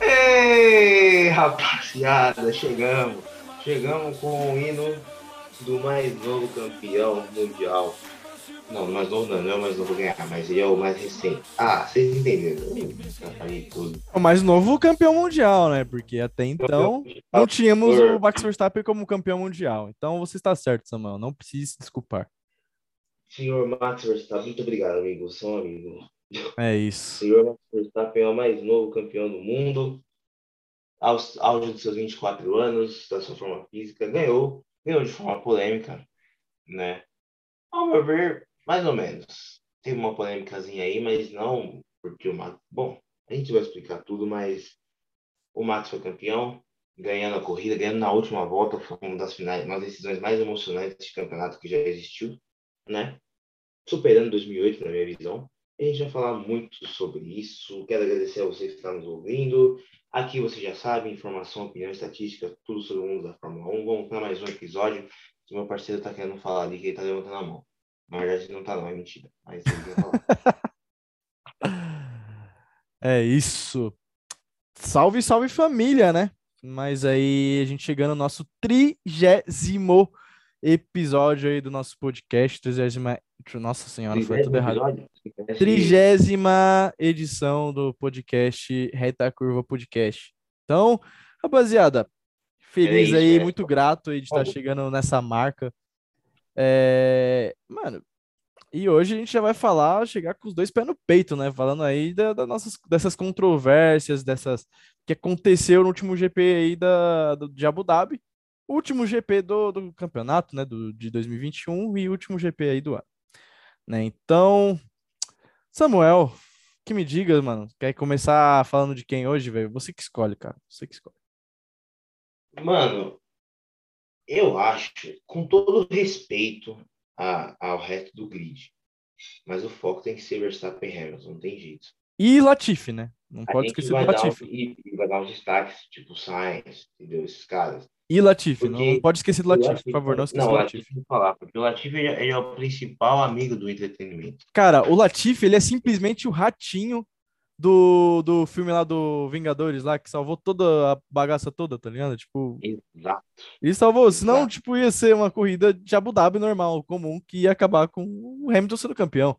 Ei, rapaziada, chegamos. Chegamos com o hino do mais novo campeão mundial. Não, mais novo não, não é o mais novo ganhar, mas ele é o mais recente. Ah, vocês entenderam. Tudo. O mais novo campeão mundial, né? Porque até então não tínhamos o Max Verstappen como campeão mundial. Então você está certo, Samuel. Não precisa se desculpar. Senhor Max Verstappen, muito obrigado, amigo. Sou um amigo. É isso. Senhor Max Verstappen é o mais novo campeão do mundo. Aos auge dos seus 24 anos, da sua forma física, ganhou, ganhou de forma polêmica, né? Ao meu ver, mais ou menos. Tem uma polêmicazinha aí, mas não porque o Max. Bom, a gente vai explicar tudo, mas o Max foi campeão, ganhando a corrida, ganhando na última volta, foi uma das finais, uma das decisões mais emocionantes de campeonato que já existiu, né? Superando 2008, na minha visão. A gente vai falar muito sobre isso. Quero agradecer a vocês que estão nos ouvindo. Aqui você já sabe, informação, opinião, estatística, tudo sobre o mundo da Fórmula 1. Vamos para mais um episódio. O meu parceiro está querendo falar ali, que ele está levantando a mão. Na verdade, não tá, não, é mentira. Mas é isso. Salve, salve família, né? Mas aí a gente chegando no nosso trigésimo episódio aí do nosso podcast, trigésima. Nossa senhora, foi tudo errado. Trigésima edição do podcast Reta Curva Podcast. Então, rapaziada, feliz é isso, aí, é. muito grato aí de estar chegando nessa marca. É... Mano, e hoje a gente já vai falar, chegar com os dois pés no peito, né? Falando aí da, da nossas, dessas controvérsias, dessas que aconteceu no último GP aí da, do, de Abu Dhabi, último GP do, do campeonato, né? Do, de 2021 e último GP aí do ano. Né? Então, Samuel, que me diga, mano, quer começar falando de quem hoje, velho? Você que escolhe, cara. Você que escolhe. Mano, eu acho, com todo respeito a, ao resto do grid, mas o foco tem que ser Verstappen e Hamilton, não tem jeito. E Latifi, né? Não a pode esquecer do Latifi. Um, e, vai dar uns destaques, tipo Sainz, entendeu? Esses caras. E Latifi, porque não pode esquecer do Latifi, Latifi por favor, não esqueça não, do Latifi. Latifi falar, porque o Latifi ele, ele é o principal amigo do entretenimento. Cara, o Latifi, ele é simplesmente o ratinho do, do filme lá do Vingadores lá, que salvou toda a bagaça toda, tá ligado? Tipo. Exato. Ele salvou, senão, Exato. tipo, ia ser uma corrida de Abu Dhabi normal, comum, que ia acabar com o Hamilton sendo campeão.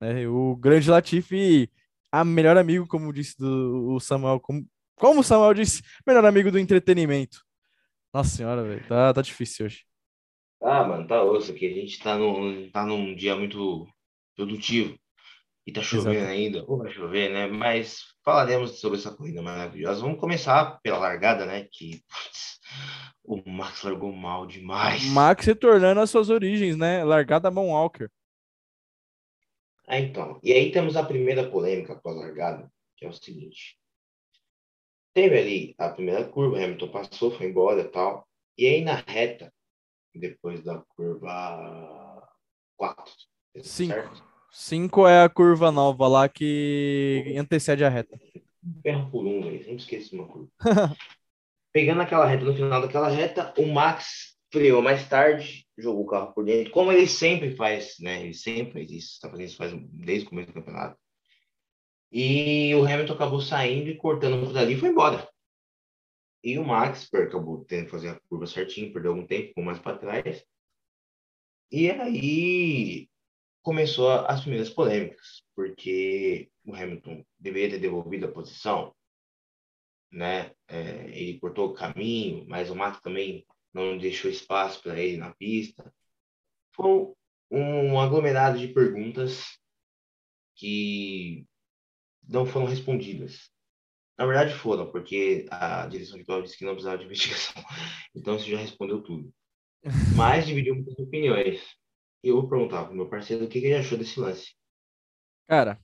Né? O grande Latifi, a melhor amigo, como disse do, o Samuel, como, como o Samuel disse, melhor amigo do entretenimento. Nossa senhora, velho, tá, tá difícil hoje. Ah, mano, tá osso aqui. A gente tá, no, tá num dia muito produtivo. E tá chovendo Exato. ainda, ou vai chover, né? Mas falaremos sobre essa corrida maravilhosa. Vamos começar pela largada, né? Que putz, o Max largou mal demais. Max retornando às suas origens, né? Largada Mon Walker. Ah, então. E aí temos a primeira polêmica após a largada, que é o seguinte. Teve ali a primeira curva, Hamilton passou, foi embora e tal. E aí na reta, depois da curva 4, 5. 5 é a curva nova lá que antecede a reta. Ferro por um, velho. Sempre esqueço uma curva. Pegando aquela reta, no final daquela reta, o Max freou mais tarde, jogou o carro por dentro, como ele sempre faz, né? Ele sempre faz isso, está fazendo isso faz, desde o começo do campeonato. E o Hamilton acabou saindo e cortando por ali e foi embora. E o Max acabou tendo que fazer a curva certinho, perdeu algum tempo, ficou mais para trás. E aí começou as primeiras polêmicas, porque o Hamilton deveria ter devolvido a posição, né? É, ele cortou o caminho, mas o Max também não deixou espaço para ele na pista. Foi um aglomerado de perguntas que não foram respondidas. Na verdade foram, porque a direção de prova disse que não precisava de investigação. Então isso já respondeu tudo. Mas dividiu muitas opiniões eu vou perguntar pro meu parceiro o que, que ele achou desse lance. Cara,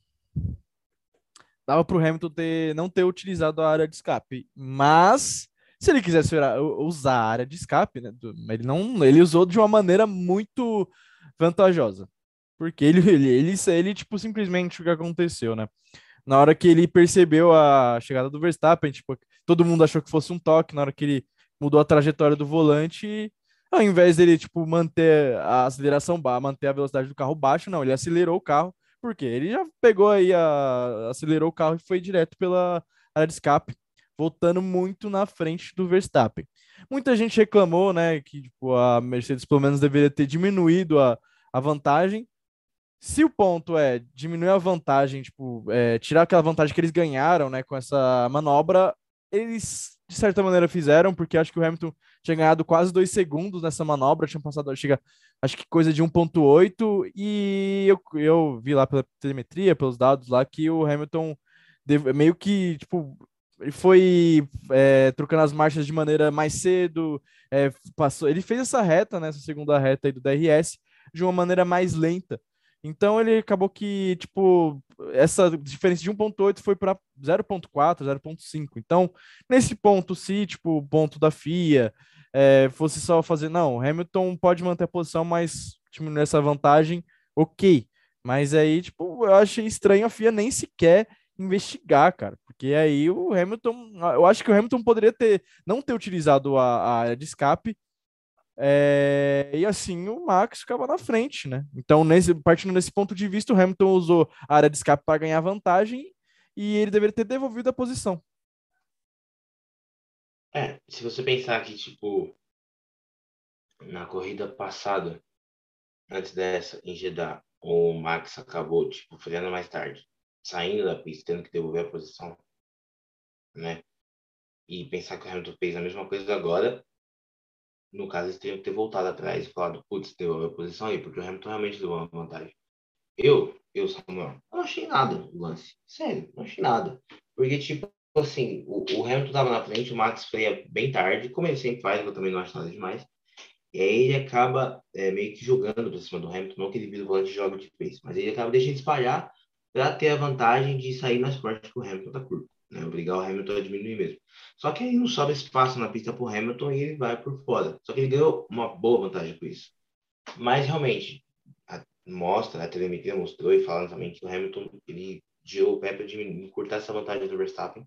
dava pro Hamilton ter, não ter utilizado a área de escape, mas se ele quisesse usar a área de escape, né, ele não, ele usou de uma maneira muito vantajosa, porque ele, ele, ele, ele tipo simplesmente o que aconteceu, né? Na hora que ele percebeu a chegada do Verstappen, tipo, todo mundo achou que fosse um toque, na hora que ele mudou a trajetória do volante, ao invés dele, tipo, manter a aceleração manter a velocidade do carro baixa, não, ele acelerou o carro Por quê? Ele já pegou aí, a, acelerou o carro e foi direto pela área de escape, voltando muito na frente do Verstappen. Muita gente reclamou, né, que tipo, a Mercedes pelo menos deveria ter diminuído a, a vantagem. Se o ponto é diminuir a vantagem, tipo, é, tirar aquela vantagem que eles ganharam, né, com essa manobra, eles de certa maneira fizeram, porque acho que o Hamilton tinha ganhado quase dois segundos nessa manobra, tinha passado, chega, acho que coisa de 1.8, e eu, eu vi lá pela telemetria, pelos dados lá, que o Hamilton meio que, tipo, ele foi é, trocando as marchas de maneira mais cedo, é, passou, ele fez essa reta, né, essa segunda reta aí do DRS, de uma maneira mais lenta. Então ele acabou que, tipo, essa diferença de 1.8 foi para 0.4, 0.5. Então, nesse ponto, se, tipo, o ponto da FIA é, fosse só fazer, não, Hamilton pode manter a posição, mas diminuir essa vantagem, ok. Mas aí, tipo, eu achei estranho a FIA nem sequer investigar, cara. Porque aí o Hamilton, eu acho que o Hamilton poderia ter, não ter utilizado a área de escape é, e assim o Max ficava na frente, né? Então, nesse, partindo desse ponto de vista, o Hamilton usou a área de escape para ganhar vantagem e ele deveria ter devolvido a posição. É, se você pensar que, tipo, na corrida passada, antes dessa, em Jeddah, o Max acabou, tipo, freando mais tarde, saindo da pista, tendo que devolver a posição, né? E pensar que o Hamilton fez a mesma coisa agora, no caso, eles teriam que ter voltado atrás e falado, putz, deu a posição aí, porque o Hamilton realmente deu uma vantagem. Eu, eu, Samuel, não achei nada o lance. Sério, não achei nada. Porque, tipo, assim, o, o Hamilton tava na frente, o Max freia bem tarde, como ele sempre faz, eu também não acho nada demais. E aí ele acaba é, meio que jogando pra cima do Hamilton, não que ele vira o volante de jogo de vez, mas ele acaba deixando espalhar para ter a vantagem de sair mais forte que o Hamilton da curva né? Obrigar o Hamilton a diminuir mesmo. Só que aí não sobra espaço na pista para o Hamilton e ele vai por fora. Só que ele ganhou uma boa vantagem com isso. Mas realmente, a, mostra, a telemetria mostrou e falando também que o Hamilton ele deu o pé para encurtar essa vantagem do Verstappen.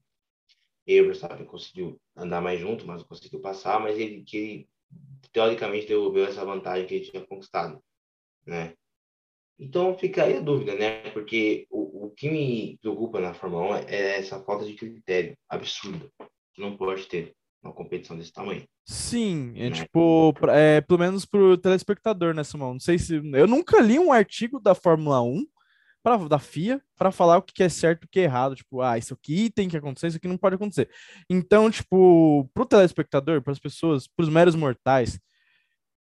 E o Verstappen conseguiu andar mais junto, mas não conseguiu passar, mas ele que ele, teoricamente devolveu essa vantagem que ele tinha conquistado, né? Então fica aí a dúvida, né? Porque o, o que me preocupa na Fórmula 1 é essa falta de critério absurda não pode ter uma competição desse tamanho. Sim, é né? tipo, é, pelo menos pro telespectador, né, Simão? Não sei se. Eu nunca li um artigo da Fórmula 1 pra, da FIA para falar o que é certo e o que é errado. Tipo, ah, isso aqui tem que acontecer, isso aqui não pode acontecer. Então, tipo, pro telespectador, para as pessoas, para os meros mortais,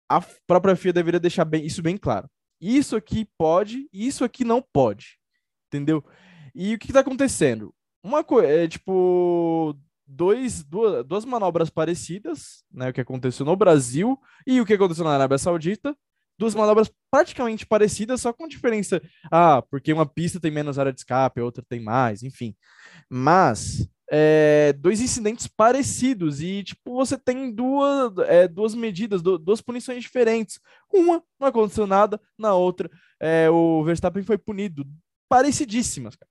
a própria FIA deveria deixar bem, isso bem claro isso aqui pode, isso aqui não pode. Entendeu? E o que está acontecendo? Uma coisa, é tipo, dois, duas, duas manobras parecidas, né? O que aconteceu no Brasil e o que aconteceu na Arábia Saudita. Duas manobras praticamente parecidas, só com diferença. Ah, porque uma pista tem menos área de escape, a outra tem mais, enfim. Mas é, dois incidentes parecidos e tipo você tem duas, é, duas medidas, duas punições diferentes. Uma não aconteceu nada, na outra é, o Verstappen foi punido, parecidíssimas, cara.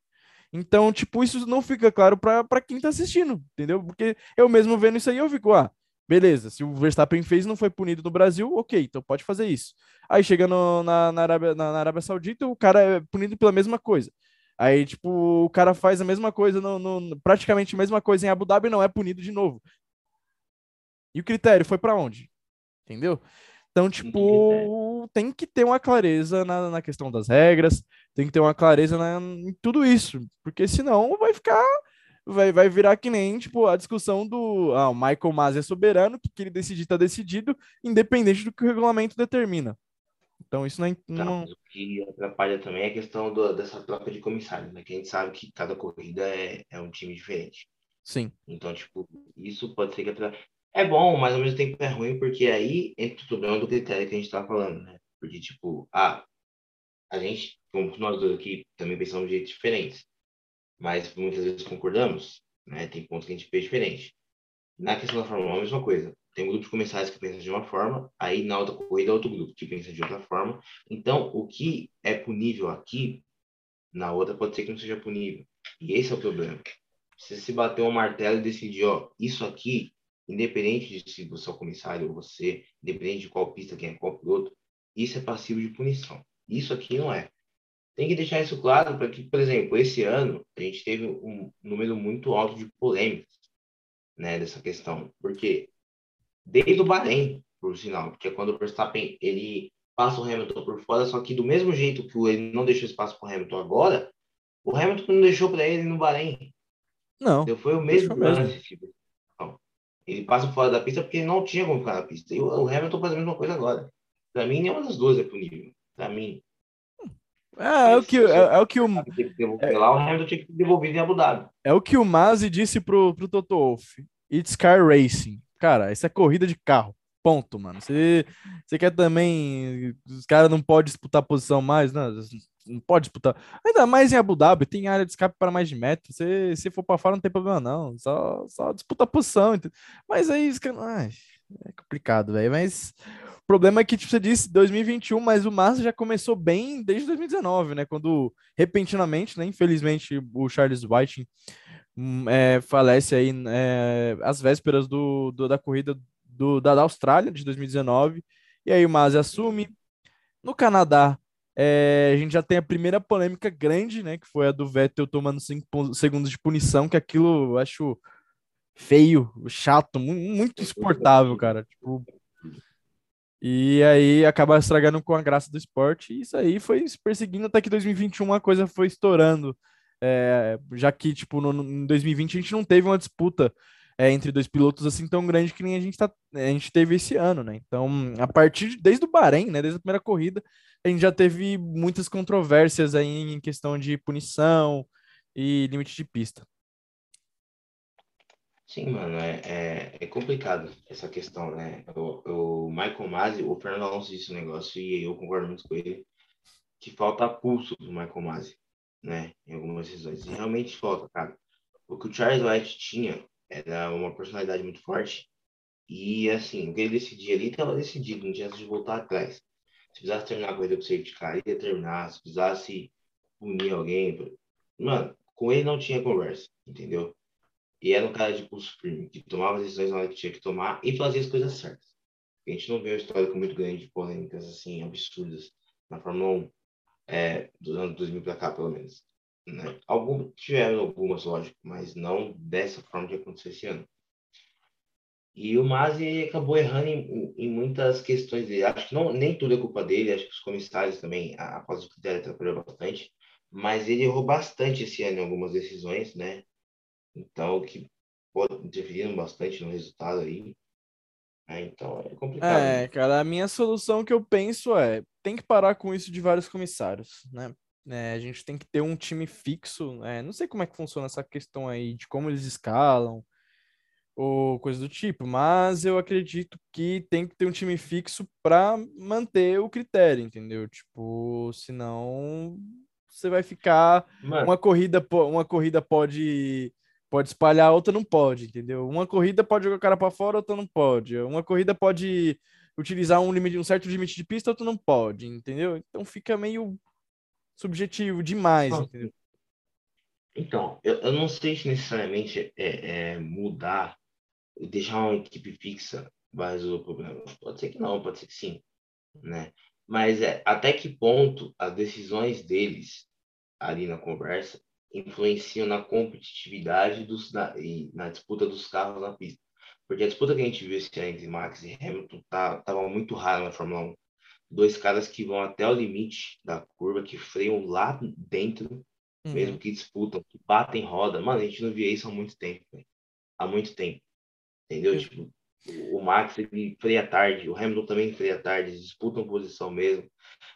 Então, tipo, isso não fica claro para quem tá assistindo, entendeu? Porque eu mesmo vendo isso aí, eu fico, ah, beleza, se o Verstappen fez não foi punido no Brasil, ok, então pode fazer isso. Aí chega no, na, na, Arábia, na, na Arábia Saudita, o cara é punido pela mesma coisa. Aí, tipo, o cara faz a mesma coisa, no, no, praticamente a mesma coisa em Abu Dhabi não é punido de novo. E o critério foi para onde? Entendeu? Então, tipo, tem que ter uma clareza na, na questão das regras, tem que ter uma clareza na, em tudo isso, porque senão vai ficar, vai, vai virar que nem, tipo, a discussão do ah, o Michael Masi é soberano, que, que ele decidir está decidido, independente do que o regulamento determina. Então isso não, não... o que atrapalha também é a questão do, dessa troca de comissários, né? Que a gente sabe que cada corrida é, é um time diferente. Sim. Então, tipo, isso pode ser que atrapalhe. É bom, mas ao mesmo tempo é ruim, porque aí entra o problema do critério que a gente tá falando, né? Porque, tipo, ah, a gente, como nós dois aqui, também pensamos de jeitos diferentes. Mas muitas vezes concordamos, né? Tem pontos que a gente fez diferente. Na questão da Fórmula 1, a mesma coisa tem um grupo de comissários que pensa de uma forma, aí na outra corrida outro grupo que pensa de outra forma. Então, o que é punível aqui, na outra pode ser que não seja punível. E esse é o problema. Você se bater um martelo e decidir, ó, isso aqui, independente de se você é o comissário ou você, independente de qual pista quem é qual piloto, isso é passivo de punição. Isso aqui não é. tem que deixar isso claro para que, por exemplo, esse ano a gente teve um número muito alto de polêmicas, né, dessa questão. Porque desde o Bahrein, por sinal, porque é quando o Verstappen ele passa o Hamilton por fora, só que do mesmo jeito que ele não deixou espaço para o Hamilton agora, o Hamilton não deixou para ele no Bahrein. Não. Então, foi o mesmo lance. Tipo, ele passa fora da pista porque ele não tinha como ficar na pista. E o Hamilton faz a mesma coisa agora. Para mim, nenhuma das duas é punível. Para mim. É, é o que, é, é, o que o. É, lá, o Hamilton tinha que devolver em Abu Dhabi. É o que o Mazzi disse pro, pro Toto Wolff. It's car racing. Cara, isso é corrida de carro. Ponto, mano. Você, você quer também. Os caras não podem disputar posição mais, né? Não pode disputar. Ainda mais em Abu Dhabi, tem área de escape para mais de metro. Se, se for para fora, não tem problema, não. Só, só disputa posição. Mas aí, ai, é complicado, velho. Mas o problema é que, tipo, você disse 2021, mas o Massa já começou bem desde 2019, né? Quando repentinamente, né? Infelizmente, o Charles White hum, é, falece aí é, às vésperas do, do, da corrida do, da, da Austrália de 2019. E aí o Masi assume. No Canadá, é, a gente já tem a primeira polêmica grande, né? Que foi a do Vettel tomando cinco segundos de punição, que aquilo eu acho feio, chato, muito insuportável, cara. Tipo, e aí acaba estragando com a graça do esporte. E isso aí foi se perseguindo até que 2021 a coisa foi estourando. É, já que, tipo, no, no, em 2020 a gente não teve uma disputa é, entre dois pilotos assim tão grande que nem a gente, tá, a gente teve esse ano, né? Então, a partir de, desde o Bahrein, né, desde a primeira corrida, a gente já teve muitas controvérsias aí em questão de punição e limite de pista. Sim, mano, é, é, é complicado essa questão, né? O, o Michael Masi, o Fernando Alonso disse um negócio e eu concordo muito com ele, que falta pulso do Michael Masi, né? Em algumas decisões. E realmente falta, cara. O que o Charles White tinha era uma personalidade muito forte. E, assim, o que ele decidia ali estava decidido, não tinha de voltar atrás. Se precisasse terminar a corrida com safety car, ia terminar. Se precisasse punir alguém. Mano, com ele não tinha conversa, entendeu? E era um cara de pulso firme, que tomava as decisões na hora que tinha que tomar e fazia as coisas certas. A gente não vê um histórico muito grande de polêmicas, assim, absurdas na Fórmula 1, é, dos anos 2000 para cá, pelo menos. Né? Algum, tiveram algumas, lógico, mas não dessa forma que aconteceu esse ano. E o Masi acabou errando em, em, muitas questões dele. Acho que não, nem tudo é culpa dele, acho que os comissários também, após o critério, atrapalhou bastante. Mas ele errou bastante esse ano em algumas decisões, né? Então, que pode interferir bastante no resultado aí. É, então, é complicado. É, cara, a minha solução que eu penso é: tem que parar com isso de vários comissários, né? É, a gente tem que ter um time fixo. É, não sei como é que funciona essa questão aí de como eles escalam ou coisa do tipo, mas eu acredito que tem que ter um time fixo para manter o critério, entendeu? Tipo, senão você vai ficar Mano. uma corrida uma corrida pode pode espalhar, outra não pode, entendeu? Uma corrida pode jogar o cara para fora, outra não pode. Uma corrida pode utilizar um limite, um certo limite de pista, outra não pode, entendeu? Então fica meio subjetivo demais, entendeu? Então, eu, eu não sei se necessariamente é, é mudar, deixar uma equipe fixa vai resolver o problema. Pode ser que não, pode ser que sim, né? Mas é, até que ponto as decisões deles ali na conversa influenciam na competitividade dos, na, e na disputa dos carros na pista? Porque a disputa que a gente viu esse ano entre Max e Hamilton tá, tava muito rara na Fórmula 1 dois caras que vão até o limite da curva, que freiam lá dentro, uhum. mesmo que disputam, que batem roda. Mano, a gente não via isso há muito tempo, véio. há muito tempo. Entendeu? Uhum. Tipo, o Max ele freia tarde, o Hamilton também freia tarde, disputam posição mesmo.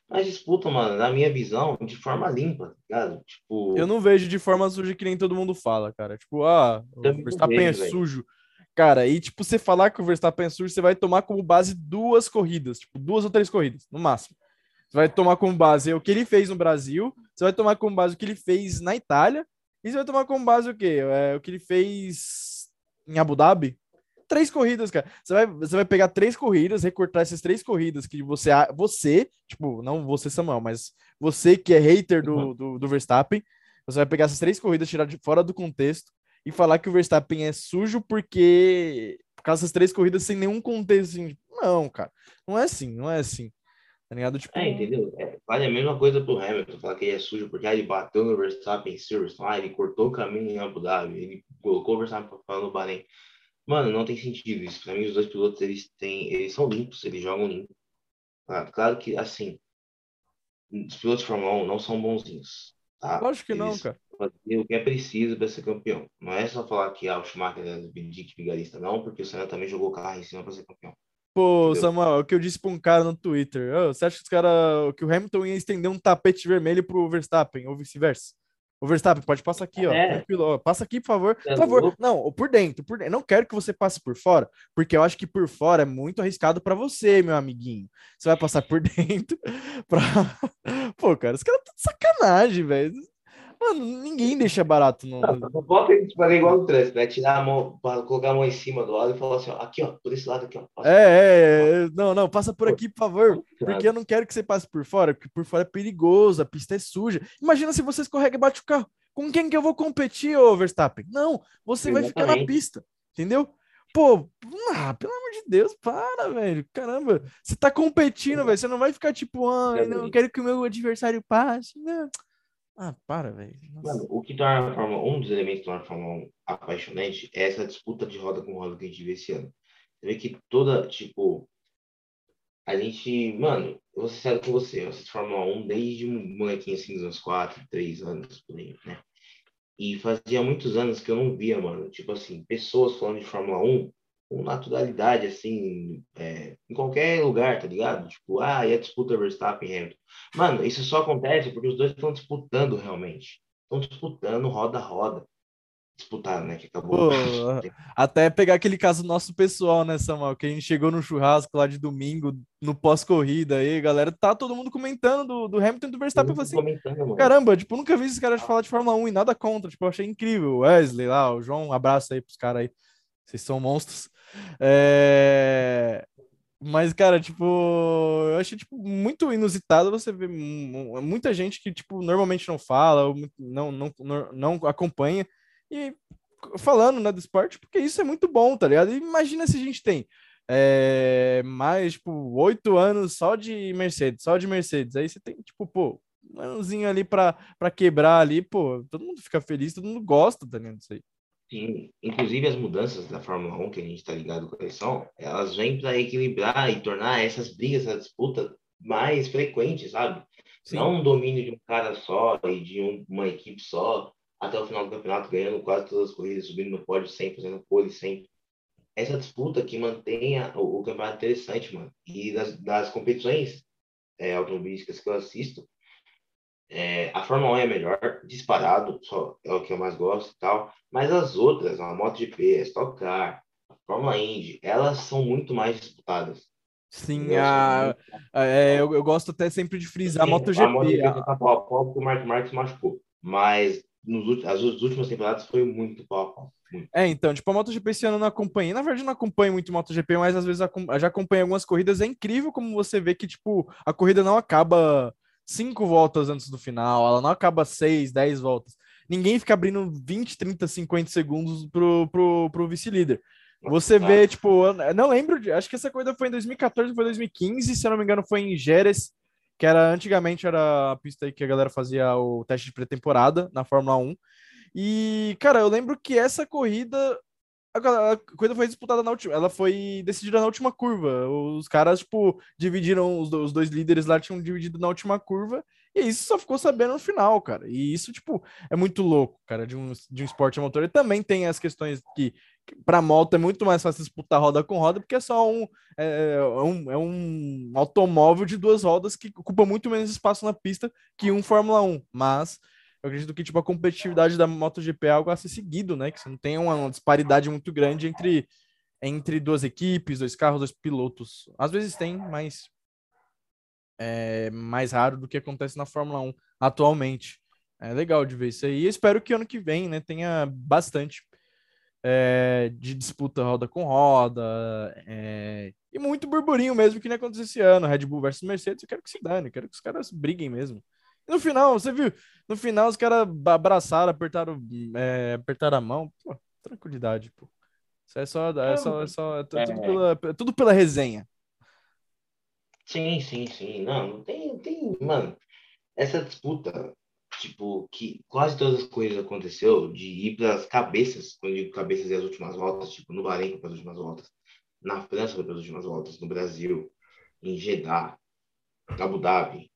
Mas disputam, mano, na minha visão, de forma limpa, tá ligado? Tipo. Eu não vejo de forma suja que nem todo mundo fala, cara. Tipo, ah, o Verstappen é sujo. Cara, e tipo, você falar que o Verstappen é sujo, você vai tomar como base duas corridas, tipo, duas ou três corridas, no máximo. Você vai tomar como base o que ele fez no Brasil, você vai tomar como base o que ele fez na Itália, e você vai tomar como base o quê? É, o que ele fez em Abu Dhabi. Três corridas, cara. Você vai, você vai pegar três corridas, recortar essas três corridas que você, você, tipo, não você, Samuel, mas você que é hater do, uhum. do, do Verstappen, você vai pegar essas três corridas, tirar de fora do contexto, e falar que o Verstappen é sujo porque por causa dessas três corridas sem nenhum contexto. Assim, não, cara, não é assim, não é assim. Tá ligado? Tipo, É, entendeu? É, vale a mesma coisa pro Hamilton, falar que ele é sujo, porque aí ele bateu no Verstappen em Silverstone, ah, ele cortou o caminho em Abu Dhabi, ele colocou o Verstappen pra falar no Bahrein. Mano, não tem sentido isso. Pra mim, os dois pilotos, eles têm, eles são limpos, eles jogam limpo. Claro, claro que, assim, os pilotos de Fórmula 1 não são bonzinhos, tá? lógico que não, Eles cara. fazem o que é preciso para ser campeão. Não é só falar que ah, o Schumacher é Benedict vigarista, não, porque o Senna também jogou carro em cima para ser campeão. Pô, Entendeu? Samuel, é o que eu disse pra um cara no Twitter. Ô, você acha que os cara, que o Hamilton ia estender um tapete vermelho pro Verstappen, ou vice-versa? O Verstappen, pode passar aqui, ó. É. Passa aqui, por favor. É Por favor. Não, por dentro, por dentro. Não quero que você passe por fora, porque eu acho que por fora é muito arriscado pra você, meu amiguinho. Você vai passar por dentro pra. Pô, cara, os caras estão de sacanagem, velho. Mano, ninguém deixa barato no. Não, não pode a gente fazer igual o trânsito, né? Tirar a mão, colocar a mão em cima do lado e falar assim, ó, aqui, ó, por esse lado aqui, ó. passa. É, é, é, não, não, passa por aqui, por favor. Porque eu não quero que você passe por fora, porque por fora é perigoso, a pista é suja. Imagina se você escorrega e bate o carro. Com quem que eu vou competir, ô Verstappen? Não, você vai ficar na Exatamente. pista, entendeu? Pô, ah, pelo amor de Deus, para, velho. Caramba, você tá competindo, velho. Você não vai ficar tipo, ah, não, eu Exatamente. quero que o meu adversário passe. Não. Ah, para, velho. Mano, o que torna a Fórmula um dos elementos que torna a Fórmula 1 apaixonante é essa disputa de roda com roda que a gente vê esse ano. Você vê que toda, tipo, a gente, mano, eu vou ser sério com você, eu assisto Fórmula 1 desde um molequinho assim, dos uns 4, 3 anos, por aí, né? E fazia muitos anos que eu não via, mano, tipo assim, pessoas falando de Fórmula 1 com naturalidade, assim, é, em qualquer lugar, tá ligado? Tipo, ah, e a disputa Verstappen e Hamilton. Mano, isso só acontece porque os dois estão disputando realmente. Estão disputando roda a roda. Disputaram, né? Que acabou. Pô, até pegar aquele caso nosso pessoal, né, Samuel? Que a gente chegou no churrasco lá de domingo, no pós-corrida aí, galera, tá todo mundo comentando do, do Hamilton e do Verstappen. Eu assim, caramba, tipo, nunca vi esses caras falar de Fórmula 1 e nada contra. Tipo, achei incrível. Wesley lá, o João, um abraço aí pros caras aí. Vocês são monstros. É... Mas, cara, tipo, eu achei, tipo, muito inusitado você ver mu- muita gente que, tipo, normalmente não fala, não, não, não, acompanha, e falando, né, do esporte, porque isso é muito bom, tá ligado? E imagina se a gente tem é, mais, tipo, oito anos só de Mercedes, só de Mercedes, aí você tem, tipo, pô, um anozinho ali pra quebrar ali, pô, todo mundo fica feliz, todo mundo gosta, tá ligado? Isso aí. Sim, inclusive as mudanças da Fórmula 1 que a gente está ligado com eles são, elas vêm para equilibrar e tornar essas brigas, essa disputa mais frequentes, sabe? Sim. Não um domínio de um cara só e de um- uma equipe só até o final do campeonato ganhando quase todas as corridas, subindo no pódio sempre, fazendo pole sempre. Essa disputa que mantenha o, o campeonato interessante, mano. E das, das competições é, automobilísticas que eu assisto, é, a Fórmula 1 é a melhor, disparado, só é o que eu mais gosto e tal. Mas as outras, a MotoGP, a Stock Car, a Fórmula Indy, elas são muito mais disputadas. Sim, entendeu? a, a- é, eu, eu gosto até sempre de frisar a Sim, MotoGP. A MotoGP a- tá pau a pau porque o Mark Marques machucou. Mas nos, as últimas temporadas foi muito pau a pau. É, então, tipo, a MotoGP esse ano eu não acompanhei. Na verdade, eu não acompanho muito MotoGP, mas às vezes eu já acompanho algumas corridas. É incrível como você vê que, tipo, a corrida não acaba cinco voltas antes do final, ela não acaba seis, dez voltas. Ninguém fica abrindo 20, 30, 50 segundos pro, pro, pro vice-líder. Você vê, tipo, não lembro, de, acho que essa corrida foi em 2014, foi 2015, se eu não me engano, foi em Jerez, que era antigamente era a pista aí que a galera fazia o teste de pré-temporada na Fórmula 1. E, cara, eu lembro que essa corrida a, a corrida foi disputada na última, ela foi decidida na última curva. Os caras, tipo, dividiram, os, os dois líderes lá tinham dividido na última curva, e isso só ficou sabendo no final, cara. E isso, tipo, é muito louco, cara, de um, de um esporte motor. E também tem as questões que, que moto é muito mais fácil disputar roda com roda, porque é só um é, é um, é um automóvel de duas rodas que ocupa muito menos espaço na pista que um Fórmula 1. Mas eu acredito que tipo, a competitividade da MotoGP é algo a ser seguido, né? Que você não tem uma, disparidade muito grande entre, entre duas equipes, dois carros, dois pilotos. Às vezes tem, mas é mais raro do que acontece na Fórmula 1 atualmente. É legal de ver isso aí. E espero que ano que vem né, tenha bastante é, de disputa roda com roda. é, e muito burburinho mesmo que nem aconteceu esse ano. Red Bull versus Mercedes. Eu quero que se dane, eu quero que os caras briguem mesmo. No final, você viu? No final, os caras abraçaram, apertaram, é, apertaram a mão. Pô, tranquilidade, pô. Isso é só, é só, é só é tudo, É. pela, é tudo pela resenha. Sim, sim, sim. Não, não tem, tem, mano, essa disputa, tipo, que quase todas as coisas aconteceu de ir para as cabeças, quando eu digo cabeças e as últimas voltas, tipo, no Bahrein para as últimas voltas, na França para as últimas voltas, no Brasil, em Jeddah, Abu Dhabi,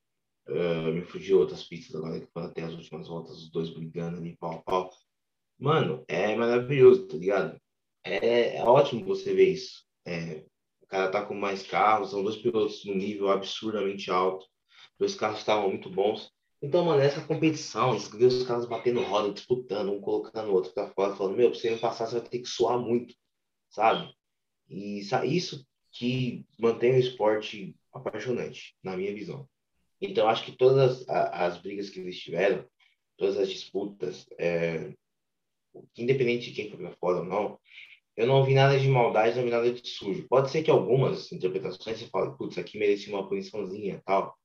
uh, me fugiu outras pistas agora que foram até as últimas voltas, os dois brigando ali, pau a pau. Mano, é maravilhoso, tá ligado? É, é ótimo você ver isso. É, o cara tá com mais carros, são dois pilotos no nível absurdamente alto, dois carros estavam muito bons. Então, mano, essa competição, os caras batendo roda, disputando, um colocando o outro pra fora, falando, meu, pra você me passar, você vai ter que suar muito, sabe? E isso que mantém o esporte apaixonante, na minha visão. Então, acho que todas as, as brigas que eles tiveram, todas as disputas, é, independente de quem foi para fora ou não, eu não vi nada de maldade, não vi nada de sujo. Pode ser que algumas interpretações você fale, putz, aqui merecia uma puniçãozinha tal.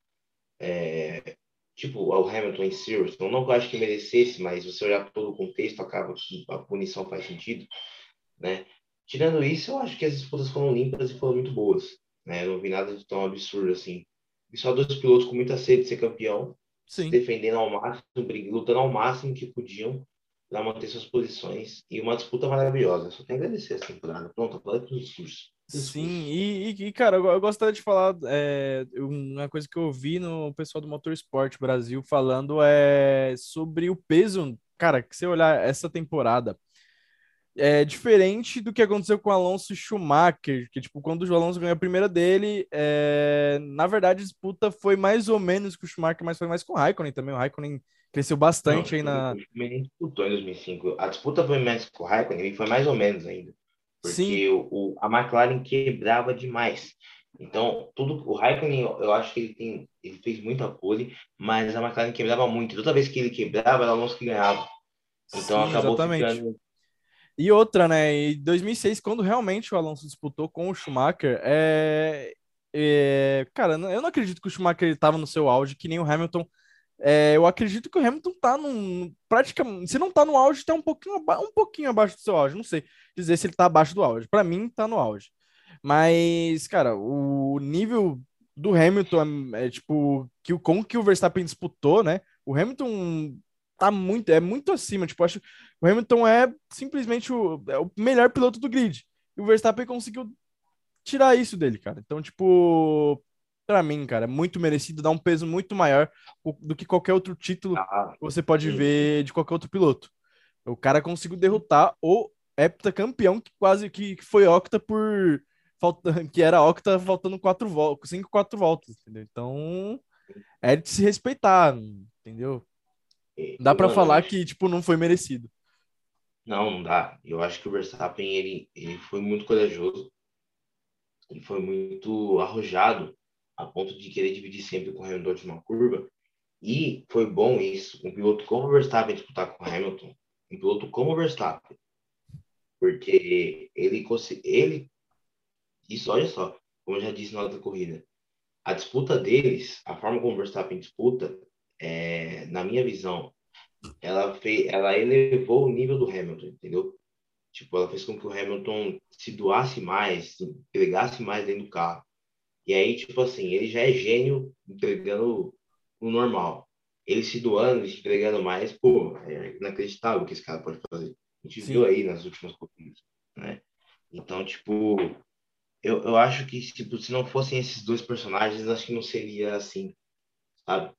É, tipo, o Hamilton em Silverstone, não que eu acho que merecesse, mas você olhar todo o contexto, acaba que a punição faz sentido, né? Tirando isso, eu acho que as disputas foram limpas e foram muito boas, né? Eu não vi nada de tão absurdo assim. E só dois pilotos com muita sede de ser campeão, Sim. defendendo ao máximo, lutando ao máximo que podiam para manter suas posições e uma disputa maravilhosa. Só tenho a agradecer essa temporada. Pronto, agora é o discurso. Sim, e, e, cara, eu, eu gostaria de falar é, uma coisa que eu vi no pessoal do Motorsport Brasil falando é sobre o peso, cara, que você olhar essa temporada, é diferente do que aconteceu com o Alonso Schumacher, que, tipo, quando o Alonso ganhou a primeira dele, é... na verdade, a disputa foi mais ou menos com o Schumacher, mas foi mais com o Raikkonen também. O Raikkonen cresceu bastante Não, aí na. Nem disputou em 2005. A disputa foi mais com o Raikkonen e foi mais ou menos ainda. Porque o, o, a McLaren quebrava demais. Então, tudo o Raikkonen, eu acho que ele tem, ele fez muita pole, mas a McLaren quebrava muito. Toda vez que ele quebrava, era o Alonso que ganhava. Então Sim, acabou exatamente. ficando e outra, né? Em 2006, quando realmente o Alonso disputou com o Schumacher, é, é... cara, eu não acredito que o Schumacher estava no seu auge, que nem o Hamilton. É, eu acredito que o Hamilton tá num. Praticamente. Se não tá no auge, tá um pouquinho, um pouquinho abaixo do seu auge. Não sei dizer se ele tá abaixo do auge. Para mim, tá no auge. Mas, cara, o nível do Hamilton é, é tipo. Que, com que o Verstappen disputou, né? O Hamilton tá muito, é muito acima. Tipo, acho o Hamilton é simplesmente o, é o melhor piloto do grid. E o Verstappen conseguiu tirar isso dele, cara. Então, tipo, para mim, cara, é muito merecido, dá um peso muito maior do que qualquer outro título ah, que você pode sim. ver de qualquer outro piloto. O cara conseguiu derrotar o heptacampeão que quase que, que foi octa por falta, que era octa faltando quatro voltas, cinco, quatro voltas, entendeu? Então, é de se respeitar, entendeu? Dá para falar que tipo não foi merecido. Não, não dá. Eu acho que o Verstappen ele, ele foi muito corajoso. Ele foi muito arrojado a ponto de querer dividir sempre com o Hamilton de uma curva. E foi bom isso, um piloto como o Verstappen disputar com o Hamilton, um piloto como o Verstappen, porque ele ele isso olha só, como eu já disse na outra corrida, a disputa deles, a forma como o Verstappen disputa, é, na minha visão, ela fez, ela elevou o nível do Hamilton, entendeu? Tipo, ela fez com que o Hamilton se doasse mais, se entregasse mais dentro do carro. E aí, tipo assim, ele já é gênio entregando o normal. Ele se doando, se entregando mais, pô, é inacreditável o que esse cara pode fazer. A gente Sim. viu aí nas últimas corridas, né? Então, tipo, eu, eu acho que tipo, se não fossem esses dois personagens, acho que não seria assim, sabe?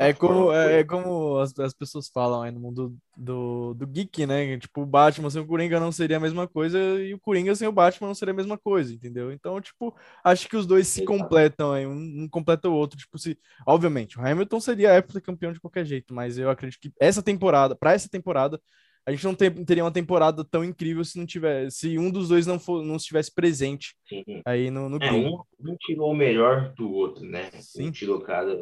É como, é, é como as, as pessoas falam aí no mundo do, do geek, né? Tipo, o Batman sem o Coringa não seria a mesma coisa e o Coringa sem o Batman não seria a mesma coisa, entendeu? Então, tipo, acho que os dois se completam aí, um, um completa o outro. Tipo, se, obviamente, o Hamilton seria época campeão de qualquer jeito, mas eu acredito que essa temporada, para essa temporada, a gente não ter, teria uma temporada tão incrível se não tivesse, se um dos dois não for, não estivesse presente Sim. aí no, no é, um, um, tirou o melhor do outro, né? Sim. Um tirou cada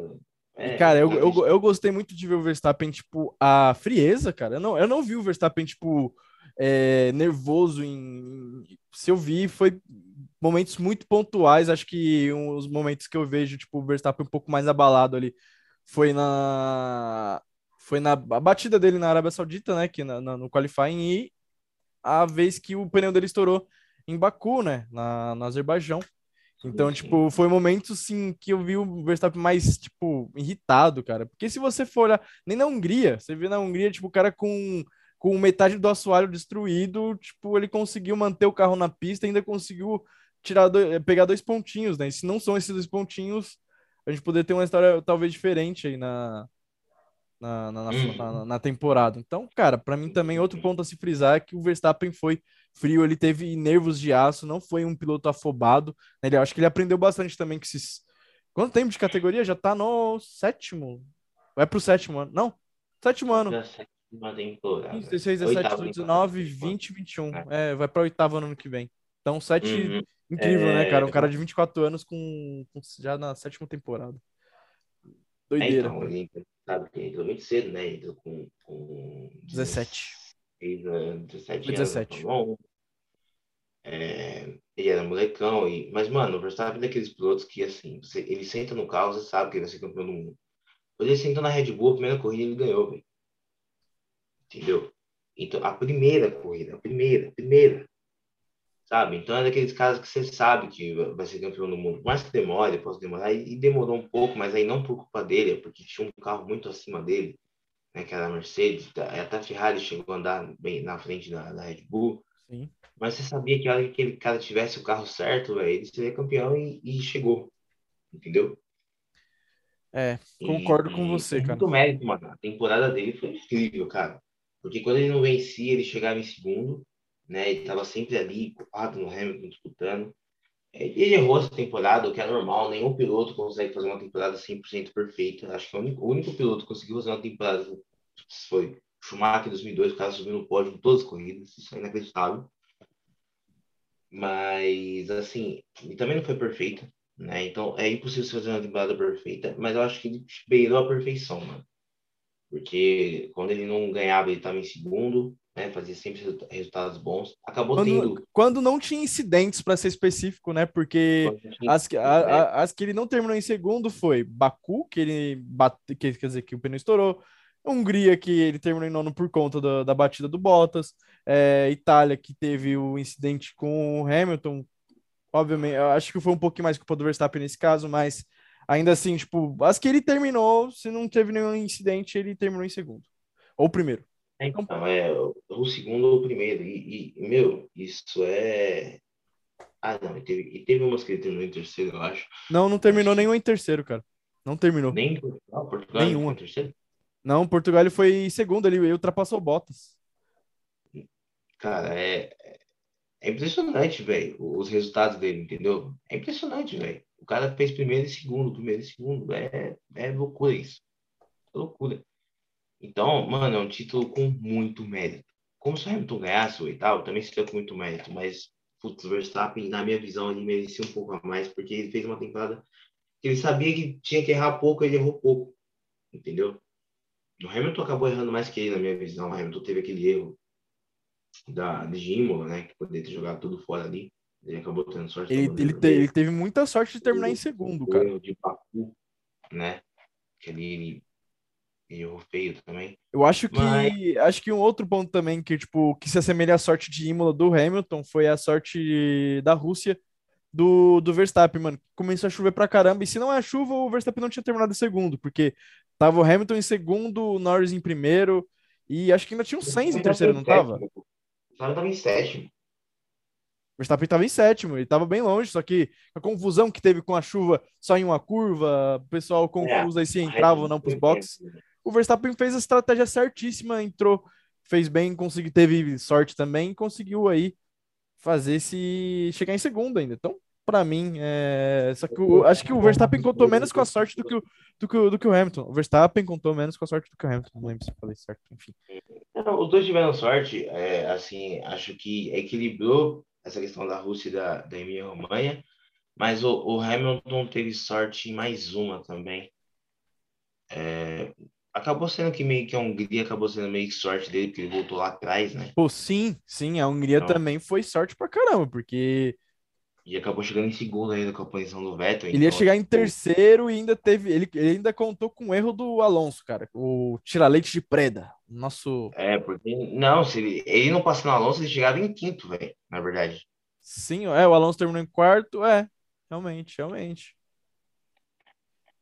é, cara, eu, eu, eu gostei muito de ver o Verstappen, tipo, a frieza, cara. Eu não, eu não vi o Verstappen, tipo, é, nervoso em. Se eu vi, foi momentos muito pontuais. Acho que um, os momentos que eu vejo, tipo, o Verstappen um pouco mais abalado ali foi na. Foi na a batida dele na Arábia Saudita, né? Que na, na, no qualifying, e a vez que o pneu dele estourou em Baku, né? Na, no Azerbaijão. Então, tipo, foi momento, sim, que eu vi o Verstappen mais, tipo, irritado, cara. Porque se você for olhar, nem na Hungria, você vê na Hungria, tipo, o cara com, com metade do assoalho destruído, tipo, ele conseguiu manter o carro na pista, ainda conseguiu tirar dois, pegar dois pontinhos, né? E se não são esses dois pontinhos, a gente poderia ter uma história talvez diferente aí na, na, na, na, na, na temporada. Então, cara, para mim também outro ponto a se frisar é que o Verstappen foi frio, ele teve nervos de aço, não foi um piloto afobado. Né? Ele, acho que ele aprendeu bastante também com esses. Quanto tempo de categoria? Já tá no sétimo. Vai pro sétimo ano. Não, sétimo ano. Sétima temporada. 16, 17, 18, 19, 20, 21. É, vai pra oitava ano que vem. Então, sete. Uhum. Incrível, é... né, cara? Um cara de 24 anos com, com já na sétima temporada. Doideira. É, então, ele sabe que entrou muito cedo, né? Entrou com, com 17. 17 Foi 17. Anos, tá bom. É, ele era molecão, e, mas, mano, o Verstappen é daqueles pilotos que, assim, você, ele senta no carro, você sabe que ele vai ser campeão do mundo. Quando ele sentou na Red Bull, a primeira corrida ele ganhou, velho. Entendeu? Então, a primeira corrida, a primeira, a primeira. Sabe? Então, é daqueles casos que você sabe que vai ser campeão do mundo. Por mais que demore, possa demorar, e demorou um pouco, mas aí não por culpa dele, é porque tinha um carro muito acima dele né, que era a Mercedes, tá, até a Ferrari chegou a andar bem na frente da, da Red Bull. Sim. Mas você sabia que a hora que aquele cara tivesse o carro certo, véio, ele seria campeão e, e chegou. Entendeu? É, concordo e, com você, cara. Muito mérito, mano. A temporada dele foi incrível, cara. Porque quando ele não vencia, ele chegava em segundo, né? Ele tava sempre ali, culpado no Hamilton, disputando. Ele errou essa temporada, o que é normal, nenhum piloto consegue fazer uma temporada 100% perfeita. Acho que o único, o único piloto que conseguiu fazer uma temporada foi Schumacher em 2002, o cara subiu no pódio em todas as corridas, isso é inacreditável. Mas, assim, ele também não foi perfeita, né? Então é impossível fazer uma temporada perfeita, mas eu acho que ele beirou a perfeição, mano. Porque quando ele não ganhava, ele estava em segundo, né? Fazia sempre resultados bons. Acabou quando, tendo. Quando não tinha incidentes, para ser específico, né? Porque as, a, a, as que ele não terminou em segundo foi Baku, que ele bate, que, quer dizer, que o pneu estourou. Hungria, que ele terminou em nono por conta da, da batida do Bottas. É, Itália, que teve o incidente com o Hamilton. Obviamente, eu acho que foi um pouquinho mais culpa do Verstappen nesse caso, mas ainda assim, tipo, as que ele terminou, se não teve nenhum incidente, ele terminou em segundo. Ou primeiro. Então, então, é o segundo ou o primeiro. E, e, meu, isso é. Ah, não. E teve, e teve umas que ele terminou em terceiro, eu acho. Não, não terminou nenhuma em terceiro, cara. Não terminou. Nem Portugal? Portugal Nenhuma. terceiro? Não, Portugal ele foi segundo, ele, ele ultrapassou Bottas. Cara, é, é impressionante, velho, os resultados dele, entendeu? É impressionante, velho. O cara fez primeiro e segundo, primeiro e segundo. É, é loucura isso. É loucura. Então, mano, é um título com muito mérito. Como se o Hamilton ganhasse o oitavo, também seria com muito mérito, mas putz, o Verstappen, na minha visão, ele merecia um pouco a mais, porque ele fez uma temporada que ele sabia que tinha que errar pouco, ele errou pouco, entendeu? O Hamilton acabou errando mais que ele, na minha visão. O Hamilton teve aquele erro da, de Imola, né, que poderia ter jogado tudo fora ali. Ele acabou tendo sorte. Ele, ele, te, ele teve muita sorte de terminar em segundo, cara. De Baku, né? Que ele e errou feio também. Eu acho que Mas... acho que um outro ponto também que tipo que se assemelha à sorte de Imola do Hamilton foi a sorte da Rússia do, do Verstappen, mano. Começou a chover pra caramba e se não é chuva, o Verstappen não tinha terminado em segundo, porque tava o Hamilton em segundo, o Norris em primeiro e acho que ainda tinha um Sainz em terceiro, não tava? O Verstappen tava em sétimo. Verstappen estava em sétimo, ele estava bem longe, só que a confusão que teve com a chuva só em uma curva, o pessoal confuso é, aí se entrava ou não para os boxes o Verstappen fez a estratégia certíssima, entrou, fez bem, conseguiu, teve sorte também, conseguiu aí fazer se chegar em segundo ainda. Então, para mim, é... só que eu, acho que o Verstappen contou menos com a sorte do que o, do que o, do que o Hamilton. O Verstappen contou menos com a sorte do que o Hamilton. Não lembro se eu falei certo, enfim. Não, os dois tiveram sorte, é, assim, acho que equilibrou essa questão da Rússia e da, da Emília-Romanha, mas o, o Hamilton teve sorte em mais uma também. É, acabou sendo que meio que a Hungria acabou sendo meio que sorte dele, porque ele voltou lá atrás, né? Pô, sim, sim, a Hungria então, também foi sorte pra caramba, porque. E acabou chegando em segundo ainda com a posição do Vettel. Ele então, ia chegar em terceiro e ainda teve. Ele, ele ainda contou com o erro do Alonso, cara. O tira-leite de Preda. Nosso. É, porque. Não, se ele, ele não passou no Alonso, ele chegava em quinto, velho, na verdade. Sim, é, o Alonso terminou em quarto, é. realmente, realmente.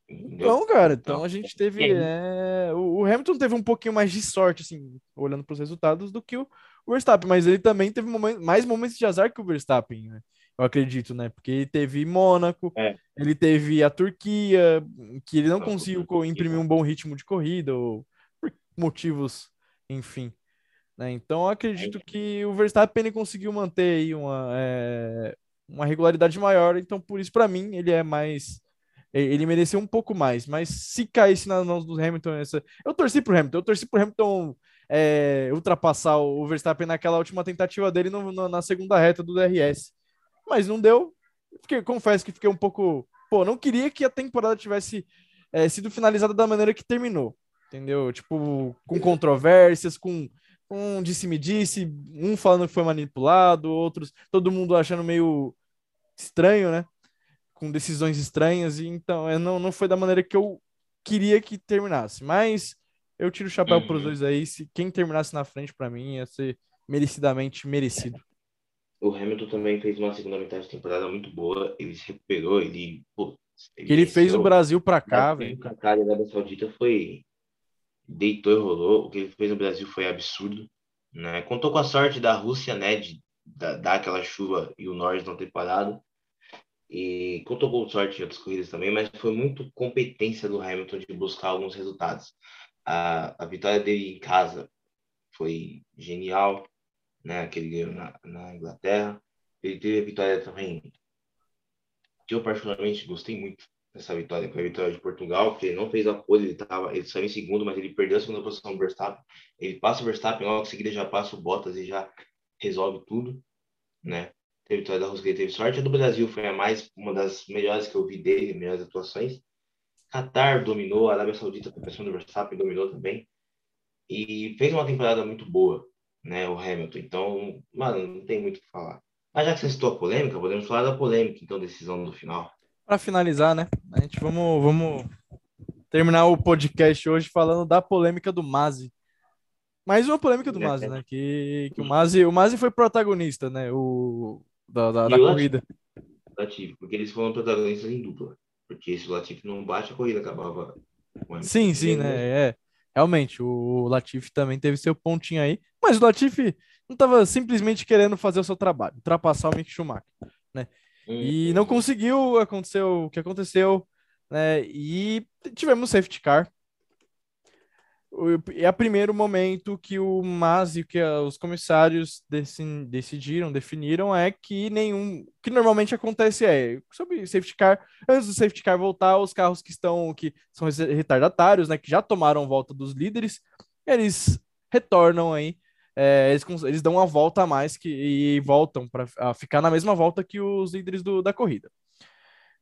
Então, cara, então a gente teve. É, o Hamilton teve um pouquinho mais de sorte, assim, olhando para os resultados, do que o Verstappen, mas ele também teve mais momentos de azar que o Verstappen, né? Eu acredito, né? Porque ele teve Mônaco, é. ele teve a Turquia, que ele não conseguiu imprimir um bom ritmo de corrida, ou por motivos, enfim. Né? Então, eu acredito que o Verstappen ele conseguiu manter aí uma, é, uma regularidade maior, então por isso, para mim, ele é mais ele mereceu um pouco mais, mas se caísse nas mãos do Hamilton, essa... eu torci pro Hamilton, eu torci pro Hamilton é, ultrapassar o Verstappen naquela última tentativa dele no, no, na segunda reta do DRS, mas não deu. Fiquei, confesso que fiquei um pouco, pô, não queria que a temporada tivesse é, sido finalizada da maneira que terminou, entendeu? Tipo, com controvérsias, com um disse-me-disse, um falando que foi manipulado, outros, todo mundo achando meio estranho, né? Com decisões estranhas, e então é, não, não foi da maneira que eu queria que terminasse. Mas eu tiro o chapéu uhum. para os dois aí. Se quem terminasse na frente, para mim, ia ser merecidamente merecido. O Hamilton também fez uma segunda metade de temporada muito boa. Ele se recuperou, ele. Pô, ele, ele fez o Brasil para cá, velho. O cara da Arábia Saudita foi. Deitou e rolou. O que ele fez no Brasil foi absurdo. Né? Contou com a sorte da Rússia, né? De dar aquela chuva e o Norris não ter parado e contou com sorte em outras corridas também, mas foi muito competência do Hamilton de buscar alguns resultados. A, a vitória dele em casa foi genial, né? Que ele ganhou na, na Inglaterra. Ele teve a vitória também, que eu particularmente gostei muito dessa vitória, foi a vitória de Portugal, que ele não fez a pole, ele, tava, ele saiu em segundo, mas ele perdeu a segunda posição do Verstappen. Ele passa o Verstappen, logo em seguida já passa o Bottas e já resolve tudo, né? Teve vitória da Rússia, teve sorte. A do Brasil foi a mais, uma das melhores que eu vi dele, melhores atuações. Qatar dominou, a Arábia Saudita, com a pressão do Verstappen, dominou também. E fez uma temporada muito boa, né, o Hamilton. Então, mano, não tem muito o que falar. Mas já que você citou a polêmica, podemos falar da polêmica, então, decisão do final. Para finalizar, né, a gente vamos, vamos terminar o podcast hoje falando da polêmica do Mazi. Mais uma polêmica do Mazi, né? Que, que o Mazi, o Mazi foi protagonista, né? O, da, da, da corrida. Latifi, porque eles foram protagonistas em dupla. Porque se o Latifi não bate, a corrida acabava. Sim, sim, né? É. Realmente, o Latifi também teve seu pontinho aí, mas o Latifi não estava simplesmente querendo fazer o seu trabalho, ultrapassar o Mick Schumacher, né? Hum, e não conseguiu, aconteceu o que aconteceu, né? E tivemos safety car, é o primeiro momento que o MAS e que os comissários decidiram, definiram é que nenhum, que normalmente acontece é, sobre safety car, antes do safety car voltar, os carros que estão, que são retardatários, né, que já tomaram volta dos líderes, eles retornam aí, é, eles, eles dão uma volta a mais que, e voltam para ficar na mesma volta que os líderes do, da corrida.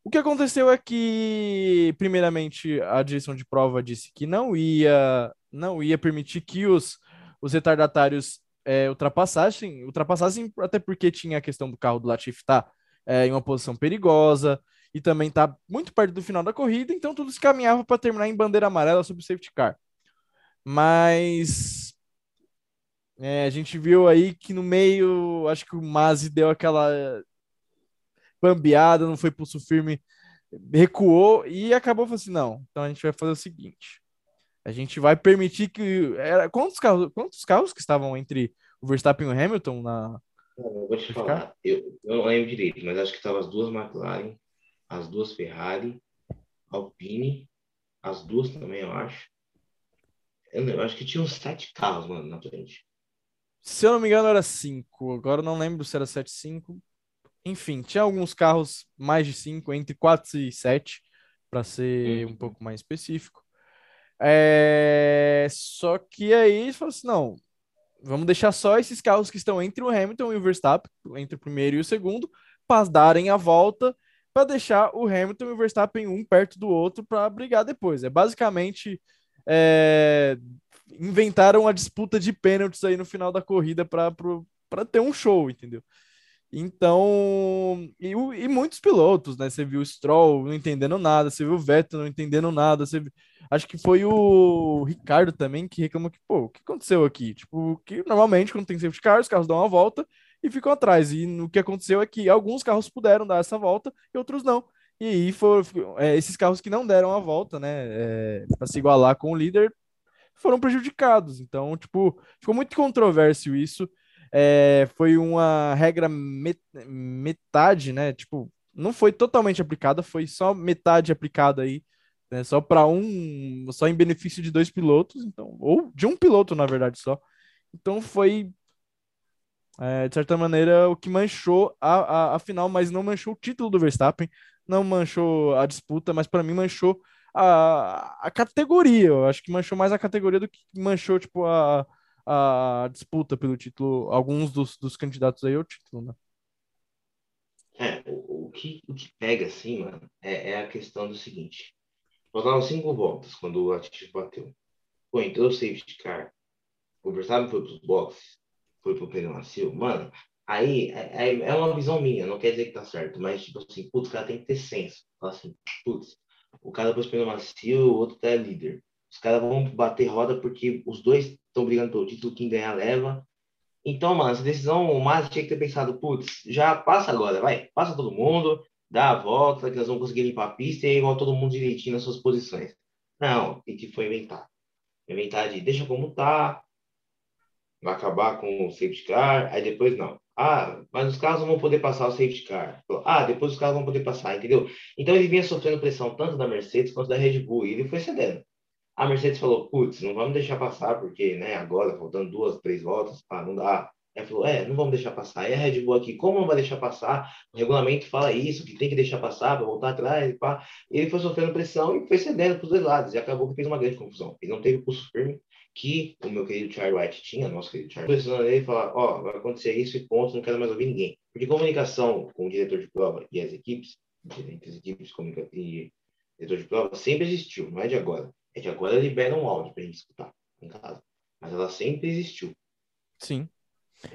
O que aconteceu é que, primeiramente, a direção de prova disse que não ia, não ia permitir que os, os retardatários é, ultrapassassem, ultrapassassem, até porque tinha a questão do carro do Latifi estar tá, é, em uma posição perigosa e também tá muito perto do final da corrida, então tudo se caminhava para terminar em bandeira amarela sobre o safety car. Mas é, a gente viu aí que no meio, acho que o Mazzi deu aquela bambeada, não foi pulso firme, recuou e acabou falando assim: não, então a gente vai fazer o seguinte. A gente vai permitir que. Era, quantos, carros, quantos carros que estavam entre o Verstappen e o Hamilton na. eu vou te falar, eu, eu, não lembro direito, mas acho que estavam as duas McLaren, as duas Ferrari, Alpine, as duas também, eu acho. Eu, eu acho que tinha uns sete carros, mano, na frente. Se eu não me engano, era cinco. Agora eu não lembro se era sete, cinco. Enfim, tinha alguns carros mais de 5, entre 4 e 7, para ser uhum. um pouco mais específico. É... Só que aí eles falaram assim: não, vamos deixar só esses carros que estão entre o Hamilton e o Verstappen, entre o primeiro e o segundo, para darem a volta, para deixar o Hamilton e o Verstappen um perto do outro para brigar depois. É basicamente é... inventaram a disputa de pênaltis aí no final da corrida para ter um show, entendeu? Então, e, e, muitos pilotos, né? Você viu o Stroll não entendendo nada, você viu o Vettel não entendendo nada, você acho que foi o Ricardo também que reclamou que, pô, o que aconteceu aqui? Tipo, que normalmente quando tem safety car, os carros dão uma volta e ficam atrás. E o que aconteceu é que alguns carros puderam dar essa volta e outros não. E aí foram é, esses carros que não deram a volta, né, é, para se igualar com o líder, foram prejudicados. Então, tipo, ficou muito controverso isso. É, foi uma regra met metade, né? Tipo, não foi totalmente aplicada, foi só metade aplicada aí, né? Só para um, só em benefício de dois pilotos, então, ou de um piloto, na verdade, só. Então foi, é, de certa maneira, o que manchou a, a, a final, mas não manchou o título do Verstappen, não manchou a disputa, mas para mim manchou a, a categoria. Eu acho que manchou mais a categoria do que manchou, tipo, a, a disputa pelo título, alguns dos, dos candidatos aí ao título, né? É, o, o, que, o que pega, assim, mano, é, é a questão do seguinte. Faltavam cinco voltas quando o Latifi bateu. Pô, entrou o safety car. O Verstappen foi pros boxes, foi pro pneu macio. Mano, aí é, é, é, uma visão minha, não quer dizer que tá certo, mas tipo assim, putz, o cara tem que ter senso. Fala assim, putz, o cara pôs pneu macio, o outro tá líder. Os caras vão bater roda porque os dois estão brigando pelo título, quem ganhar leva. Então, mano, essa decisão, o Massa tinha que ter pensado, putz, já passa agora, vai, passa todo mundo, dá a volta, que nós vamos conseguir limpar a pista e igual todo mundo direitinho nas suas posições. Não, e que foi inventar. Inventar de deixa como tá, vai acabar com o safety car, aí depois não. Ah, mas os carros não vão poder passar o safety car. Ah, depois os carros vão poder passar, entendeu? Então ele vinha sofrendo pressão tanto da Mercedes quanto da Red Bull e ele foi cedendo. A Mercedes falou, putz, não vamos deixar passar, porque, né, agora, faltando duas, três voltas, ah, não dá. Ela falou, é, não vamos deixar passar. E a Red Bull aqui, como não vai deixar passar? O regulamento fala isso, que tem que deixar passar para voltar atrás. Pá. Ele foi sofrendo pressão e foi cedendo para os dois lados. E acabou que fez uma grande confusão. Ele não teve pulso firme que o meu querido Charlie White tinha, nosso querido Charlie, precisando ele falar, ó, oh, vai acontecer isso e ponto, não quero mais ouvir ninguém. Porque comunicação com o diretor de prova e as equipes, entre as equipes e diretor de prova, sempre existiu, não é de agora. É que agora libera um áudio para a gente escutar em casa. Mas ela sempre existiu. Sim.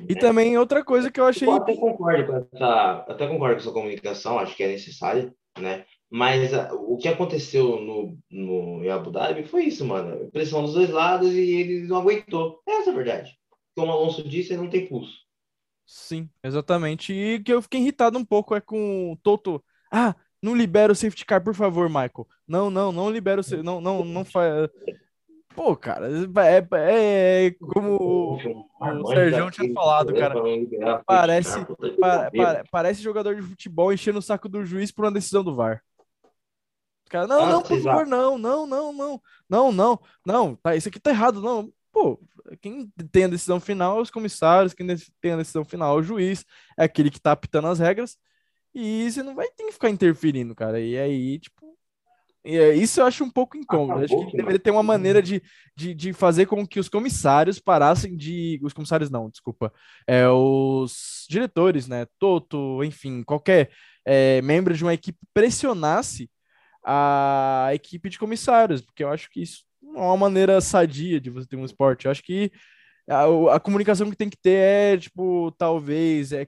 E é. também outra coisa que eu achei. Eu até concordo com essa, até concordo com essa comunicação, acho que é necessária, né? Mas a, o que aconteceu no, no, em Abu Dhabi foi isso, mano. Pressão dos dois lados e ele não aguentou. Essa é a verdade. Como o Alonso disse, ele não tem pulso. Sim, exatamente. E que eu fiquei irritado um pouco é com o Toto. Ah, não libera o safety car, por favor, Michael. Não, não, não libera o não, não, não faz. Pô, cara, é, é, é como o, o Sérgio tinha falado, cara. Parece, pa, pa, parece jogador de futebol enchendo o saco do juiz por uma decisão do VAR. Cara, não, não, por favor, não, não, não, não, não, não, não, tá, isso aqui tá errado, não. Pô, quem tem a decisão final é os comissários, quem tem a decisão final é o juiz, é aquele que tá apitando as regras. E você não vai ter que ficar interferindo, cara. E aí, tipo. É, isso eu acho um pouco incômodo. Acabou, acho que deveria ter uma maneira de, de, de, fazer com que os comissários parassem de. Os comissários não, desculpa. É, os diretores, né? Toto, enfim, qualquer é, membro de uma equipe pressionasse a equipe de comissários, porque eu acho que isso não é uma maneira sadia de você ter um esporte. Eu acho que a, a comunicação que tem que ter é, tipo, talvez é,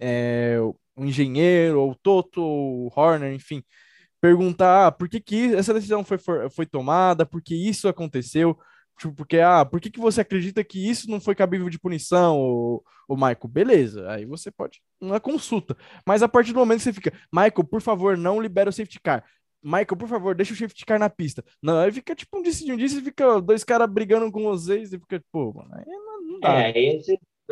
é um engenheiro, ou Toto, ou Horner, enfim, perguntar ah, por que, que essa decisão foi, foi tomada, por que isso aconteceu, tipo, porque, ah, por que, que você acredita que isso não foi cabível de punição, o, o Michael? Beleza, aí você pode, uma consulta. Mas a partir do momento que você fica, Michael, por favor, não libera o safety car. Michael, por favor, deixa o safety car na pista. Não, aí fica tipo um disse de um disse, fica dois caras brigando com vocês e fica, pô, mano, aí não, dá. É,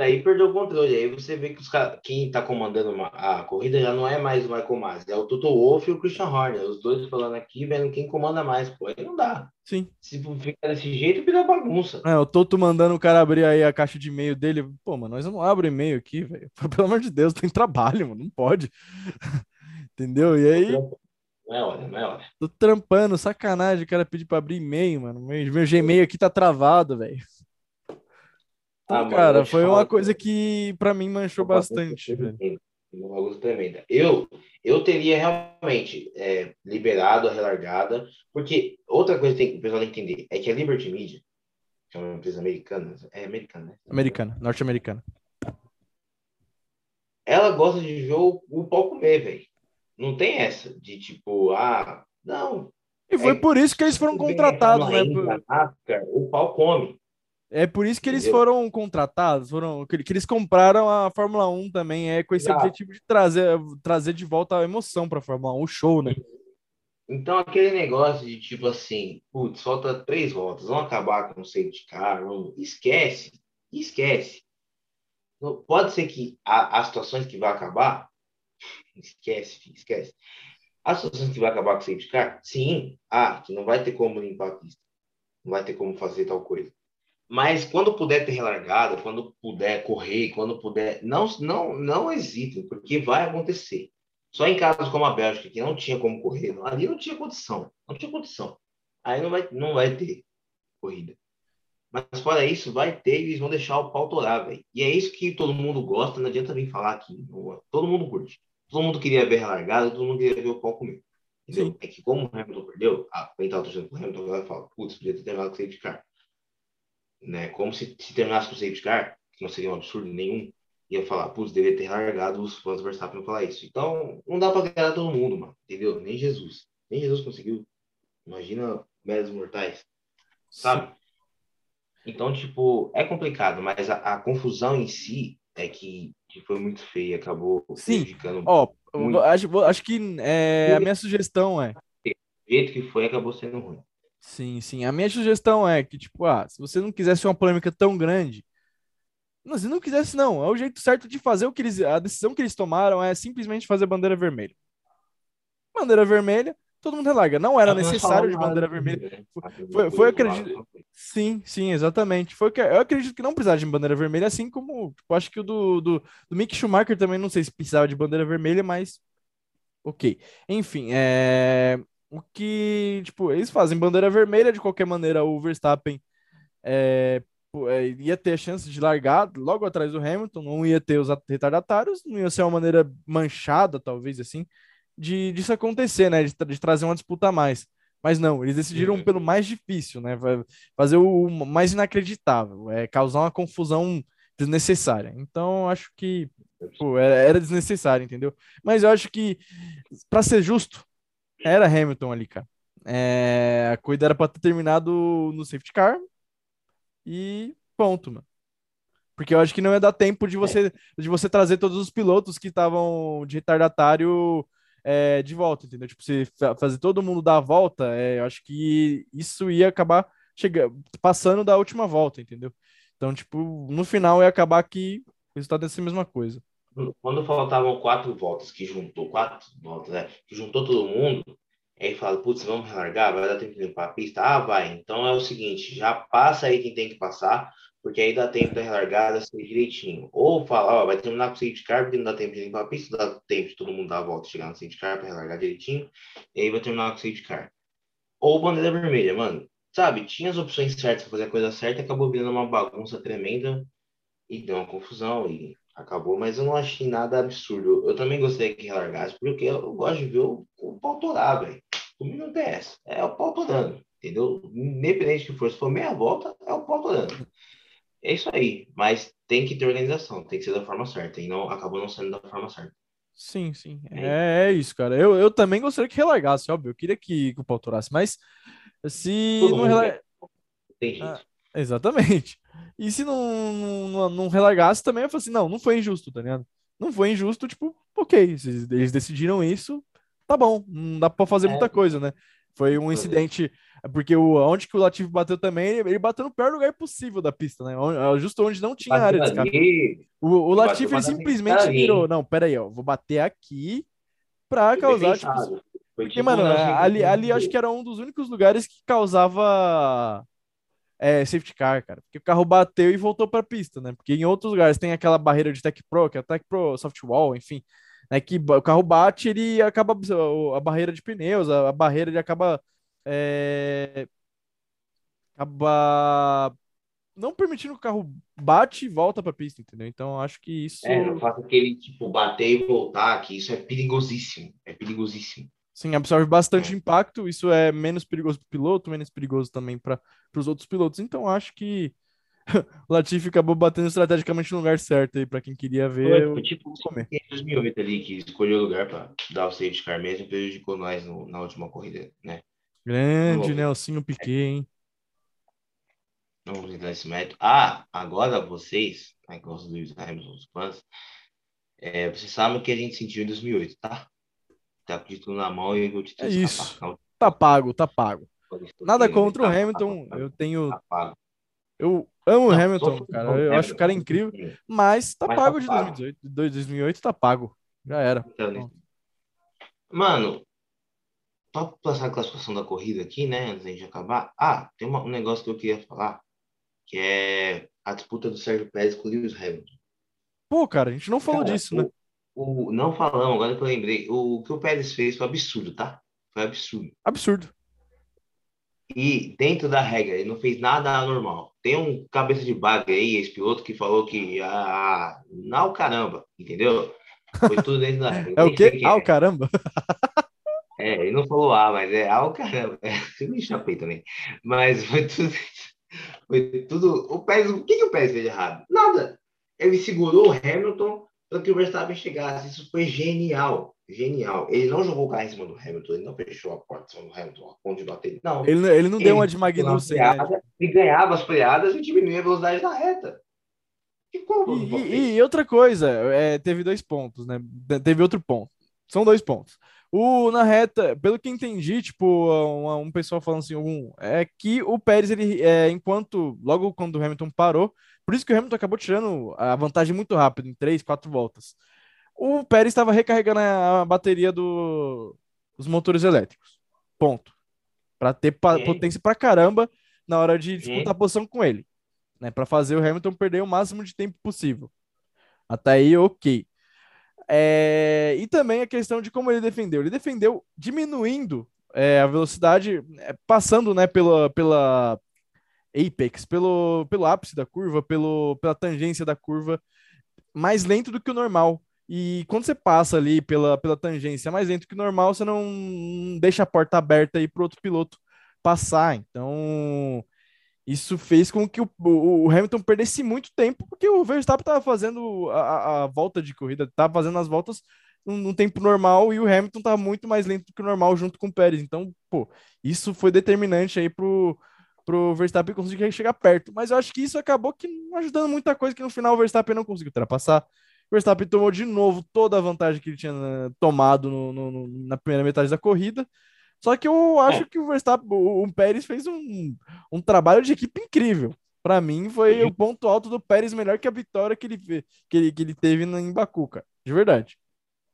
aí perdeu o controle. Aí você vê que os quem está comandando uma, a corrida já não é mais o Michael Masi, é o Toto Wolff e o Christian Horner. Os dois falando aqui, vendo quem comanda mais. Pô, aí não dá. Sim. Se ficar desse jeito, vira bagunça. É, o Toto mandando o cara abrir aí a caixa de e-mail dele. Pô, mano, nós não abre e-mail aqui, velho. Pelo amor de Deus, tem trabalho, mano. Não pode. Entendeu? E aí. Não é hora, não é hora. Tô trampando, sacanagem. O cara pedir pra abrir e-mail, mano. Meu, meu Gmail aqui tá travado, velho. Então, ah, cara, foi uma coisa que para mim manchou bastante. Uma bagunça tremenda. Eu, eu teria realmente é, liberado a relargada, porque outra coisa que, tem, que o pessoal tem que entender é que a Liberty Media, que é uma empresa americana, é americana, né? Americana, norte-americana. Ela gosta de ver o, pau comer, velho. Não tem essa de tipo, ah, não. E foi é, por isso que eles foram contratados, né? o pau come. É por isso que eles foram contratados, foram que, eles compraram a Fórmula 1 também, é com esse objetivo de trazer, trazer de volta a emoção para a Fórmula 1, o show, né? Então, aquele negócio de tipo assim, putz, falta três voltas, vamos acabar com o safety car, vamos... esquece, esquece. Pode ser que há situações que vai acabar, esquece, esquece. Há situações que vai acabar com o safety car? Sim, ah, que não vai ter como limpar a pista, não vai ter como fazer tal coisa. Mas quando puder ter relargada, quando puder correr, quando puder, não, não, não hesitem, porque vai acontecer. Só em casos como a Bélgica, que não tinha como correr, ali não tinha condição, não tinha condição. Aí não vai, não vai ter corrida. Mas fora isso, vai ter e eles vão deixar o pau torar, velho. E é isso que todo mundo gosta, não adianta vir falar aqui. Todo mundo curte. Todo mundo queria ver a largada, todo mundo queria ver o pau comer. Entendeu? Sim. É que como o Hamilton perdeu, a quem tava torcendo pro Hamilton agora fala, putz, podia ter com o safety car. Né? Como se, se terminasse com o safety car, que não seria um absurdo nenhum, ia falar, putz, deveria ter largado os fãs do Verstappen falar isso. Então, não dá pra agradar todo mundo, mano. Entendeu? Nem Jesus. Nem Jesus conseguiu. Imagina meros mortais, sabe? Então, tipo, é complicado, mas a, a confusão em si é que, que foi muito feia, acabou Sim. prejudicando Ó, Muito. eu acho, acho que é, a minha sugestão é, do jeito que foi, acabou sendo ruim. Sim, sim, a minha sugestão é que, tipo, ah, se você não quisesse uma polêmica tão grande, não, se não quisesse, não, é o jeito certo de fazer o que eles, a decisão que eles tomaram é simplesmente fazer bandeira vermelha. Bandeira vermelha, todo mundo relarga. Não era necessário de bandeira vermelha. Foi, foi acredito. Sim, sim, exatamente. Foi que eu acredito que não precisava de bandeira vermelha, assim como tipo, acho que o do, do, do Mick Schumacher também não sei se precisava de bandeira vermelha, mas ok. Enfim, é o que tipo eles fazem bandeira vermelha de qualquer maneira o Verstappen é, é, ia ter a chance de largar logo atrás do Hamilton, não ia ter os retardatários, não ia ser uma maneira manchada, talvez assim, de disso acontecer, né? De, tra- de trazer uma disputa a mais. Mas não, eles decidiram Uhum. pelo mais difícil, né? Fazer o mais inacreditável, é causar uma confusão desnecessária. Então, acho que pô, era, era desnecessário, entendeu? Mas eu acho que, para ser justo, era Hamilton ali, cara. É, a corrida era para ter terminado no safety car e ponto, mano. Porque eu acho que não ia dar tempo de você, de você trazer todos os pilotos que estavam de retardatário é, de volta, entendeu? Tipo, se fa- fazer todo mundo dar a volta, é, eu acho que isso ia acabar chegando, passando da última volta, entendeu? Então, tipo, no final ia acabar que o resultado ia ser a mesma coisa. Quando faltavam quatro voltas, que juntou quatro voltas, né? Que juntou todo mundo, aí fala, putz, vamos relargar, vai dar tempo de limpar a pista? Ah, vai. Então é o seguinte, já passa aí quem tem que passar, porque aí dá tempo da relargada ser direitinho. Ou fala, ó, vai terminar com o safety car, porque não dá tempo de limpar a pista, dá tempo de todo mundo dar a volta, chegar no safety car para relargar direitinho, e aí vai terminar com o safety car. Ou bandeira vermelha, mano. Sabe, tinha as opções certas para fazer a coisa certa, acabou virando uma bagunça tremenda e deu uma confusão e acabou, mas eu não achei nada absurdo. Eu também gostaria que relargasse, porque eu gosto de ver o, o pau torar, velho. Comigo não tem essa. É o pau torando, entendeu? Independente que for, se for meia volta, é o pau torando. É isso aí, mas tem que ter organização, tem que ser da forma certa, e não acabou não sendo da forma certa. Sim, sim. É É, é isso, cara. Eu, eu também gostaria que relargasse, óbvio. Eu queria que, que o pau turasse, mas se Todo não relar... Tem jeito. Ah, Exatamente. E se não, não, não, relargasse também, eu falo assim, não, não foi injusto, tá ligado? Não foi injusto, tipo, ok, eles decidiram isso, tá bom, não dá pra fazer É. muita coisa, né? Foi um incidente, porque o, onde que o Latifi bateu também, ele, ele bateu no pior lugar possível da pista, né? Onde- Justo onde não tinha área de escape. O, o ele dar simplesmente virou, não, pera aí, ó, vou bater aqui pra foi causar, tipo, porque, tipo mano, ali, ali acho que era um dos únicos lugares que causava é, safety car, cara. Porque o carro bateu e voltou pra pista, né? Porque em outros lugares tem aquela barreira de Tech Pro, que é a Tech Pro Softwall, enfim, né? Que o carro bate, ele acaba a a barreira de pneus, a, a barreira ele acaba é, acaba não permitindo que o carro bate e volta pra pista, entendeu? Então acho que isso É, não faça aquele tipo bater e voltar, que isso é perigosíssimo. É perigosíssimo. Sim, absorve bastante É. impacto. Isso é menos perigoso para o piloto, menos perigoso também para os outros pilotos. Então, acho que o Latifi acabou batendo estrategicamente no lugar certo aí para quem queria ver. Foi o- tipo comer. em 2008 ali, que escolheu o lugar para dar o safety car mesmo, prejudicou nós no- na última corrida, né? Grande. Nelsinho Piquet, hein? Não vamos entrar nesse método. Ah, agora vocês, né, que gostam do Lewis Hamilton, os fãs, é, vocês sabem o que a gente sentiu em 2008, tá? Tá com título na mão e o título É isso. Tá pago, tá pago. Nada contra o Hamilton, eu tenho. Tá Eu amo o Hamilton, cara. Eu acho o cara incrível, mas tá tá pago de pago. 2018. De 2008 tá pago. Já era. Então, Mano, só pra passar a classificação da corrida aqui, né? Antes da gente acabar. Ah, tem um negócio que eu queria falar, que é a disputa do Sérgio Pérez com o Lewis Hamilton. Pô, cara, a gente não falou Cara, disso, né? O, não falamos, agora que eu lembrei. O que o Pérez fez foi absurdo, tá? Foi absurdo. Absurdo. E dentro da regra, ele não fez nada anormal. Tem um cabeça de baga aí, esse piloto, que falou que. Ah, não, caramba, entendeu? Foi tudo dentro da regra. É o quê? Ah, é. o caramba. É, ele não falou ah, mas é ah, o caramba. É, eu me chapei também. Mas foi tudo. Foi tudo. O Pérez, o que, que o Pérez fez de errado? Nada. Ele segurou o Hamilton para que o Verstappen chegasse. Isso foi genial. Genial. Ele não jogou o carro em cima do Hamilton, ele não fechou a porta em cima do Hamilton, a ponto de bater. Não. Ele, ele não deu uma de Magnussen, né? Ele ganhava as freadas e diminuía a velocidade da reta. E, e- e outra coisa, é, teve dois pontos, né? Te- Teve outro ponto. São dois pontos. O, na reta, pelo que entendi, tipo, um, um pessoal falando assim, um, é que o Pérez, ele, é, enquanto, logo quando o Hamilton parou, por isso que o Hamilton acabou tirando a vantagem muito rápido, em três, quatro voltas. O Pérez estava recarregando a bateria do, dos motores elétricos. Ponto. Para ter Sim. potência pra caramba na hora de Sim. disputar a posição com ele. Né, para fazer o Hamilton perder o máximo de tempo possível. Até aí, ok. É, e também a questão de como ele defendeu. Ele defendeu diminuindo é, a velocidade, é, passando né, pela, pela apex, pelo, pelo ápice da curva, pelo, pela tangência da curva, mais lento do que o normal. E quando você passa ali pela, pela tangência mais lento que o normal, você não deixa a porta aberta aí para outro piloto passar. Então, isso fez com que o, o, Hamilton perdesse muito tempo, porque o Verstappen estava fazendo a, a- volta de corrida, estava fazendo as voltas num, tempo normal e o Hamilton estava muito mais lento do que o normal junto com o Pérez. Então, pô, isso foi determinante aí pro, pro Verstappen conseguir chegar perto. Mas eu acho que isso acabou que não ajudando muita coisa, que no final o Verstappen não conseguiu ultrapassar. O Verstappen tomou de novo toda a vantagem que ele tinha né, tomado no- no- na primeira metade da corrida. Só que eu acho É. que o Verstappen, o, o Pérez fez um, um trabalho de equipe incrível. Para mim, foi Sim. o ponto alto do Pérez, melhor que a vitória que ele, que ele, que ele teve em Baku, cara. De verdade.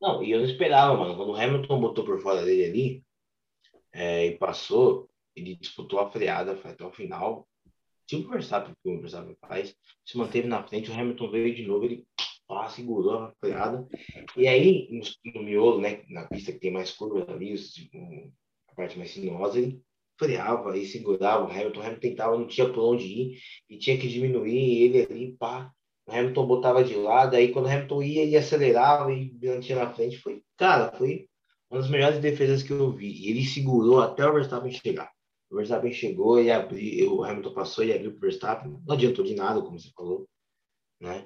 Não, e eu não esperava, mano. Quando o Hamilton botou por fora dele ali é, e passou, ele disputou a freada foi até o final. Tipo o Verstappen, que o Verstappen faz, se manteve na frente, o Hamilton veio de novo, ele pá, segurou a freada. E aí, no, no miolo, né, na pista que tem mais curvas ali, um, a parte mais sinuosa, ele freava e segurava o Hamilton. O Hamilton tentava, não tinha por onde ir, e tinha que diminuir ele ali, pá. O Hamilton botava de lado, aí quando o Hamilton ia, ele acelerava e mantinha na frente. Foi, cara, foi uma das melhores defesas que eu vi. E ele segurou até o Verstappen chegar. O Verstappen chegou e abriu, o Hamilton passou e abriu pro Verstappen. Não adiantou de nada, como você falou, né?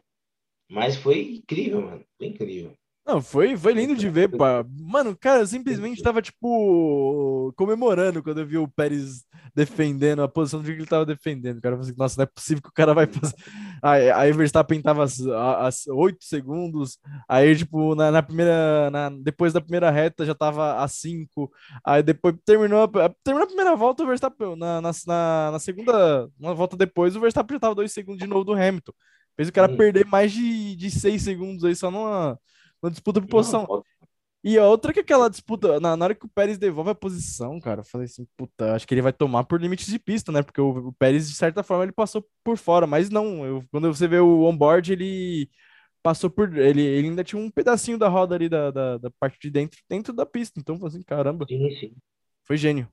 Mas foi incrível, mano. Foi incrível. Não, foi, foi lindo de ver, pá. Mano, cara, eu simplesmente tava, tipo, comemorando quando eu vi o Pérez defendendo a posição do que ele tava defendendo. Cara, eu falei assim, nossa, não é possível que o cara vai fazer. Aí, aí o Verstappen tava a, 8 segundos, aí, tipo, na, na primeira. na- depois da primeira reta já tava a 5. Aí depois terminou, a- terminou a primeira volta, o Verstappen. Na, na, na, segunda, uma volta depois, o Verstappen já tava 2 segundos de novo do Hamilton. Fez o cara Hum. perder mais de, de 6 segundos aí só numa, numa disputa por posição. Não, E a outra que aquela disputa, na, na hora que o Pérez devolve a posição, cara, eu falei assim, puta, acho que ele vai tomar por limites de pista, né? Porque o, o Pérez, de certa forma, ele passou por fora, mas não, eu- quando você vê o onboard, ele passou por. Ele, ele ainda tinha um pedacinho da roda ali da, da, da parte de dentro, dentro da pista. Então, eu falei assim, caramba, Sim, sim. foi gênio.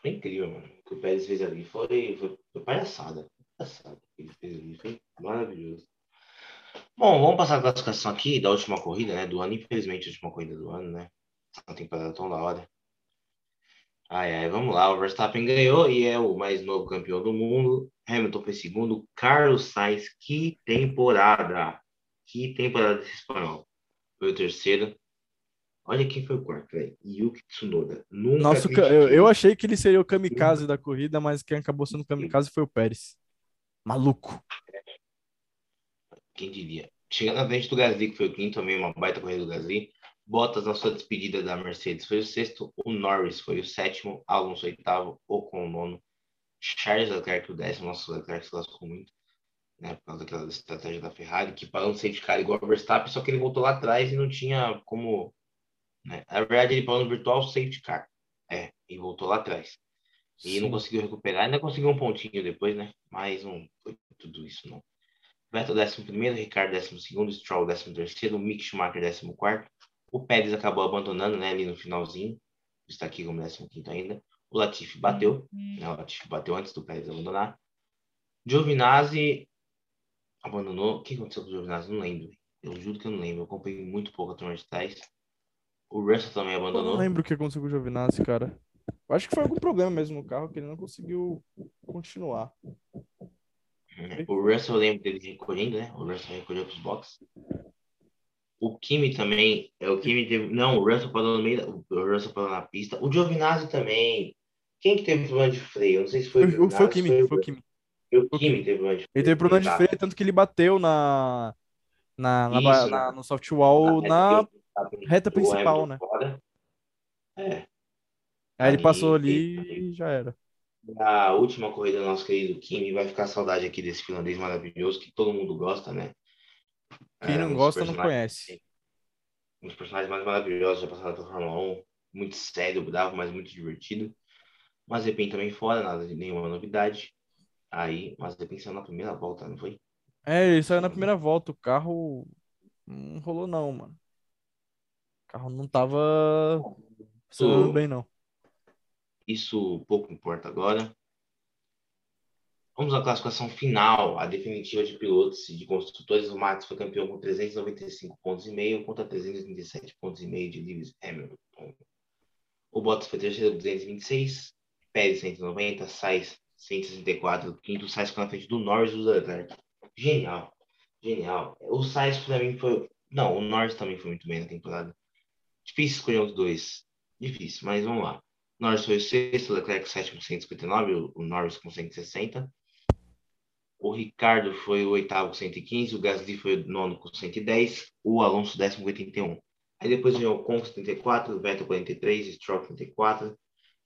Foi incrível, mano. O que o Pérez fez ali foi, foi, foi palhaçada. Palhaçada. Ele fez ali foi maravilhoso. Bom, vamos passar a classificação aqui da última corrida, né? Do ano, infelizmente, a última corrida do ano, né? Uma temporada tão da hora. Ai, ai, vamos lá. O Verstappen ganhou e é o mais novo campeão do mundo. Hamilton foi segundo. Carlos Sainz, que temporada! Que temporada desse espanhol. Foi o terceiro. Olha quem foi o quarto, velho. Yuki Tsunoda. Nunca Nossa, eu, eu achei que ele seria o kamikaze da corrida, mas quem acabou sendo o kamikaze foi o Pérez. Maluco. Quem diria? Chegando na frente do Gasly, que foi o quinto, também uma baita corrida do Gasly. Bottas na sua despedida da Mercedes foi o sexto. O Norris foi o sétimo. Alonso oitavo. Ocon o nono. Charles Leclerc o décimo. Nossa, o Leclerc se lascou muito. Né, por causa daquela estratégia da Ferrari, que parou no safety car igual o Verstappen, só que ele voltou lá atrás e não tinha como. Né? Na verdade, ele parou no virtual safety car. É, e voltou lá atrás. E não Sim. conseguiu recuperar, ainda conseguiu um pontinho depois, né? Mas não foi tudo isso, não. Vettel 11, Ricardo 12, Stroll 13, Mick Schumacher 14. O Pérez acabou abandonando, né, ali no finalzinho. Está aqui como 15 ainda. O Latifi bateu, né? O Latifi bateu antes do Pérez abandonar. Giovinazzi abandonou. O que aconteceu com o Giovinazzi? Não lembro. Eu juro que eu não lembro. Eu acompanhei muito pouco a turma de trás. O Russell também Eu não abandonou. lembro o que aconteceu com o Giovinazzi, cara. Eu acho que foi algum problema mesmo no carro que ele não conseguiu continuar. Uhum. O Russell, eu lembro dele recolhendo, né? O Russell recolheu os boxes. O Kimi também. É, o Kimi teve. Não, o Russell parou no meio. O Russell parou na pista. O Giovinazzi também. Quem que teve problema de freio? Eu Não sei se foi, o Giovinazzi, foi o Kimi. Foi o foi o Kimi Kimi. teve problema de freio. Ele teve problema de freio, tanto que ele bateu na, na, na, Isso, na- né? no soft wall na o Verstappen reta o principal, né? fora. É. Aí ele passou ali e já era. A última corrida do nosso querido Kimi vai ficar saudade aqui desse finlandês maravilhoso que todo mundo gosta, né? Quem É, não um dos gosta não conhece. um dos personagens mais maravilhosos já passaram pela Fórmula 1. Muito sério, bravo, mas muito divertido. Mazepin também fora, nada de nenhuma novidade. Aí, Mazepin saiu na primeira volta, não foi? É, ele saiu na primeira volta, o carro não rolou não, mano. O carro não tava funcionando bem não. Isso pouco importa agora. Vamos à classificação final, a definitiva de pilotos e de construtores. O Max foi campeão com 395 pontos e meio contra 337 pontos e meio de Lewis Hamilton. O Bottas foi terceiro, 226. Pérez, 190. Sainz, 164. Quinto, Sainz ficou na frente do Norris e do Leclerc. Genial. Genial. O Sainz, pra mim, foi... Não, o Norris também foi muito bem na temporada. Difícil escolher os dois. Difícil, mas vamos lá. Norris foi o sexto, Leclerc sétimo com 159, o- Norris com 160. O Ricardo foi o oitavo com 115, o Gasly foi o nono com 110, o Alonso décimo com 81. Aí depois veio o Ocon com 74, o Vettel 43, Stroll 34,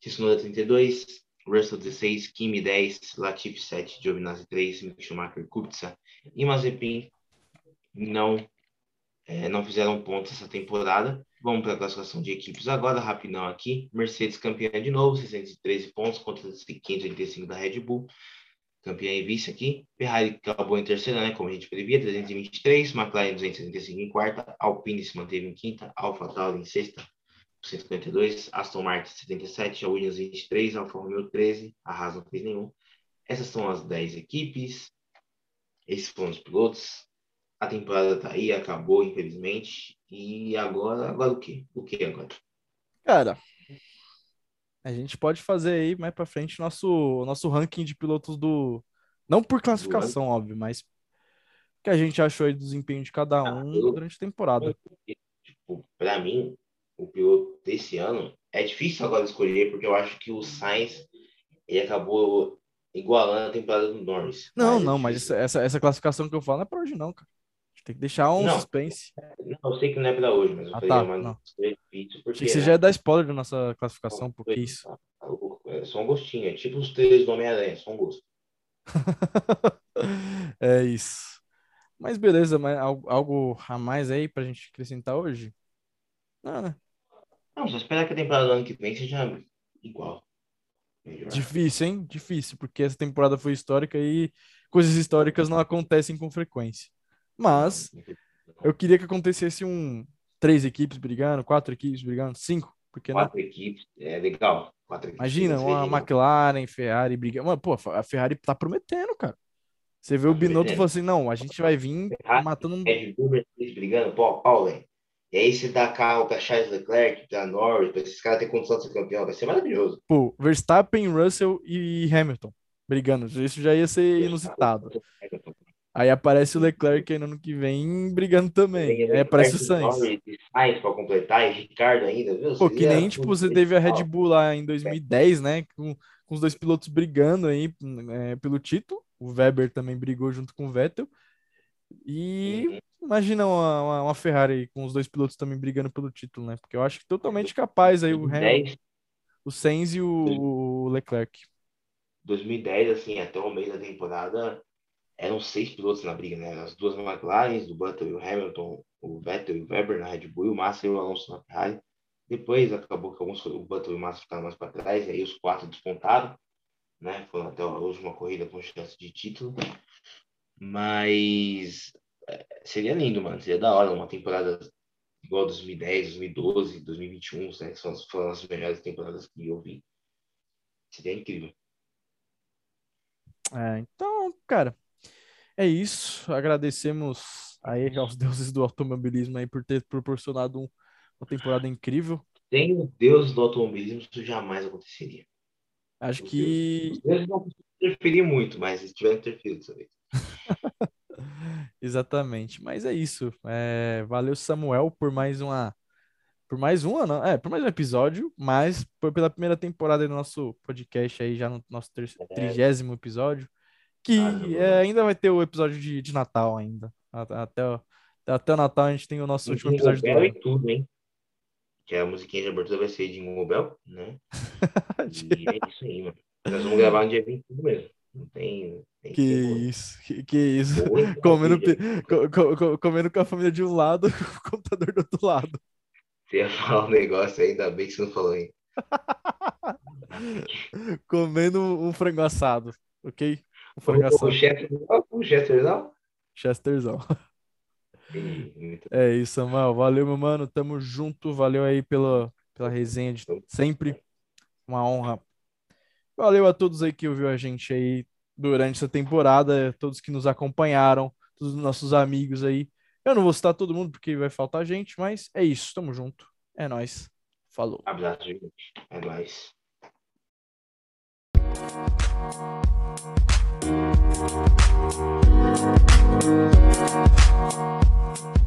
Tsunoda 32, Russell 16, Kimi 10, Latifi 7, Giovinazzi 3, Mick Schumacher, Kubica e Mazepin não, eh, não fizeram pontos essa temporada. Vamos para a classificação de equipes agora, rapidão aqui. Mercedes campeã de novo, 613 pontos contra 585 da Red Bull. Campeã e vice aqui. Ferrari acabou em terceira, né? Como a gente previa, 323. McLaren 275 em quarta. Alpine se manteve em quinta. Alfa Tauri em sexta, 152. Aston Martin 77. A Williams 23. Alfa Romeo 13. A Haas não fez nenhum. Essas são as 10 equipes. Esses foram os pilotos. A temporada tá aí, acabou, infelizmente. E agora, agora o quê? O que agora? Cara, a gente pode fazer aí mais pra frente nosso nosso ranking de pilotos do não por classificação, óbvio, mas o que a gente achou aí do desempenho de cada Ah, um eu- durante a temporada. Tipo, para mim, o piloto desse ano é difícil agora escolher, porque eu acho que o Sainz ele acabou igualando a temporada do Norris. Não, é não, mas difícil. essa, essa, essa classificação que eu falo não é pra hoje não, cara. Tem que deixar um Não. suspense. Não, eu sei que não é para hoje, mas eu Ah, falei, tá, é uma não. porque que você já ia dar spoiler da nossa classificação, porque isso. É só um gostinho, é tipo os três do Homem-Aranha, só um gosto. É isso. Mas beleza, mas algo, algo a mais aí pra gente acrescentar hoje? Não, né? Não, só esperar que a temporada do ano que vem seja igual. Melhor. Difícil, hein? Difícil, porque essa temporada foi histórica e coisas históricas não acontecem com frequência. Mas eu queria que acontecesse um três equipes brigando, quatro equipes brigando, cinco, porque não? Quatro equipes, é legal. Quatro equipes Imagina, uma. McLaren, Ferrari brigando. Mano, pô, a Ferrari tá prometendo, cara. Você vê o Tá Binotto e fala assim: não, a gente vai vir Ferrari, matando. um Red Bull, Mercedes brigando, pau a pau, velho. E aí se dá carro pra Charles Leclerc, pra Norris, pra esses caras terem condição de ser campeão, vai ser maravilhoso. Pô, Verstappen, Russell e Hamilton brigando. Isso já ia ser inusitado. Aí aparece o Leclerc aí no ano que vem brigando também. Aí aparece o Sainz. Sainz para completar e Ricardo ainda, viu? Pô, que nem, tipo, você teve a Red Bull lá em 2010, né? Com, com os dois pilotos brigando aí é, pelo título. O Weber também brigou junto com o Vettel. E uhum. imagina uma, uma, Ferrari com os dois pilotos também brigando pelo título, né? Porque eu acho que totalmente capaz aí o Hamilton, o Sainz e o Leclerc. 2010, assim, até o meio da temporada, eram seis pilotos na briga, né? As duas McLaren, do Button e o Hamilton, o Vettel e o Weber na Red Bull, o Massa e o Alonso na Ferrari. Depois acabou que alguns, o Button e o Massa ficaram mais para trás, e aí os quatro despontaram, né? Foram até a última corrida com chance de título. Mas é, seria lindo, mano. Seria da hora uma temporada igual 2010, 2012, 2021, né? Que foram as melhores temporadas que eu vi. Seria incrível. É, então, cara, é isso. Agradecemos aí aos deuses do automobilismo aí por ter proporcionado um, uma temporada incrível. Sem o deus do automobilismo, isso jamais aconteceria. Acho os que. Deus, os deuses não interferiram muito, mas tiveram interferido dessa vez. Exatamente. Mas é isso. É, valeu, Samuel, por mais uma. Por mais uma, não? É, por mais um episódio, mas foi pela primeira temporada do nosso podcast aí, já no nosso é. trigésimo episódio. Que é, ainda vai ter o episódio de, de Natal ainda. Até, até o Natal a gente tem o nosso último episódio do ano. e tudo, hein? Que a musiquinha de abertura vai ser de Mobel, né? e é isso aí, mano. Nós vamos gravar no dia 25 mesmo. Não tem. tem que isso, que, que isso. comendo, co, co, comendo com a família de um lado, com o computador do outro lado. Você ia falar um negócio aí, ainda bem que você não falou aí. comendo um frango assado, ok? O. O Chester, o Chesterzão? Chesterzão. É isso, Samuel. Valeu, meu mano. Tamo junto. Valeu aí pela, pela resenha de sempre. Uma honra Valeu a todos aí que ouviu a gente aí durante essa temporada, todos que nos acompanharam, todos os nossos amigos aí. Eu não vou citar todo mundo porque vai faltar gente, mas é isso, tamo junto. É nós. Falou. Abraço, gente. É nóis. Thank you.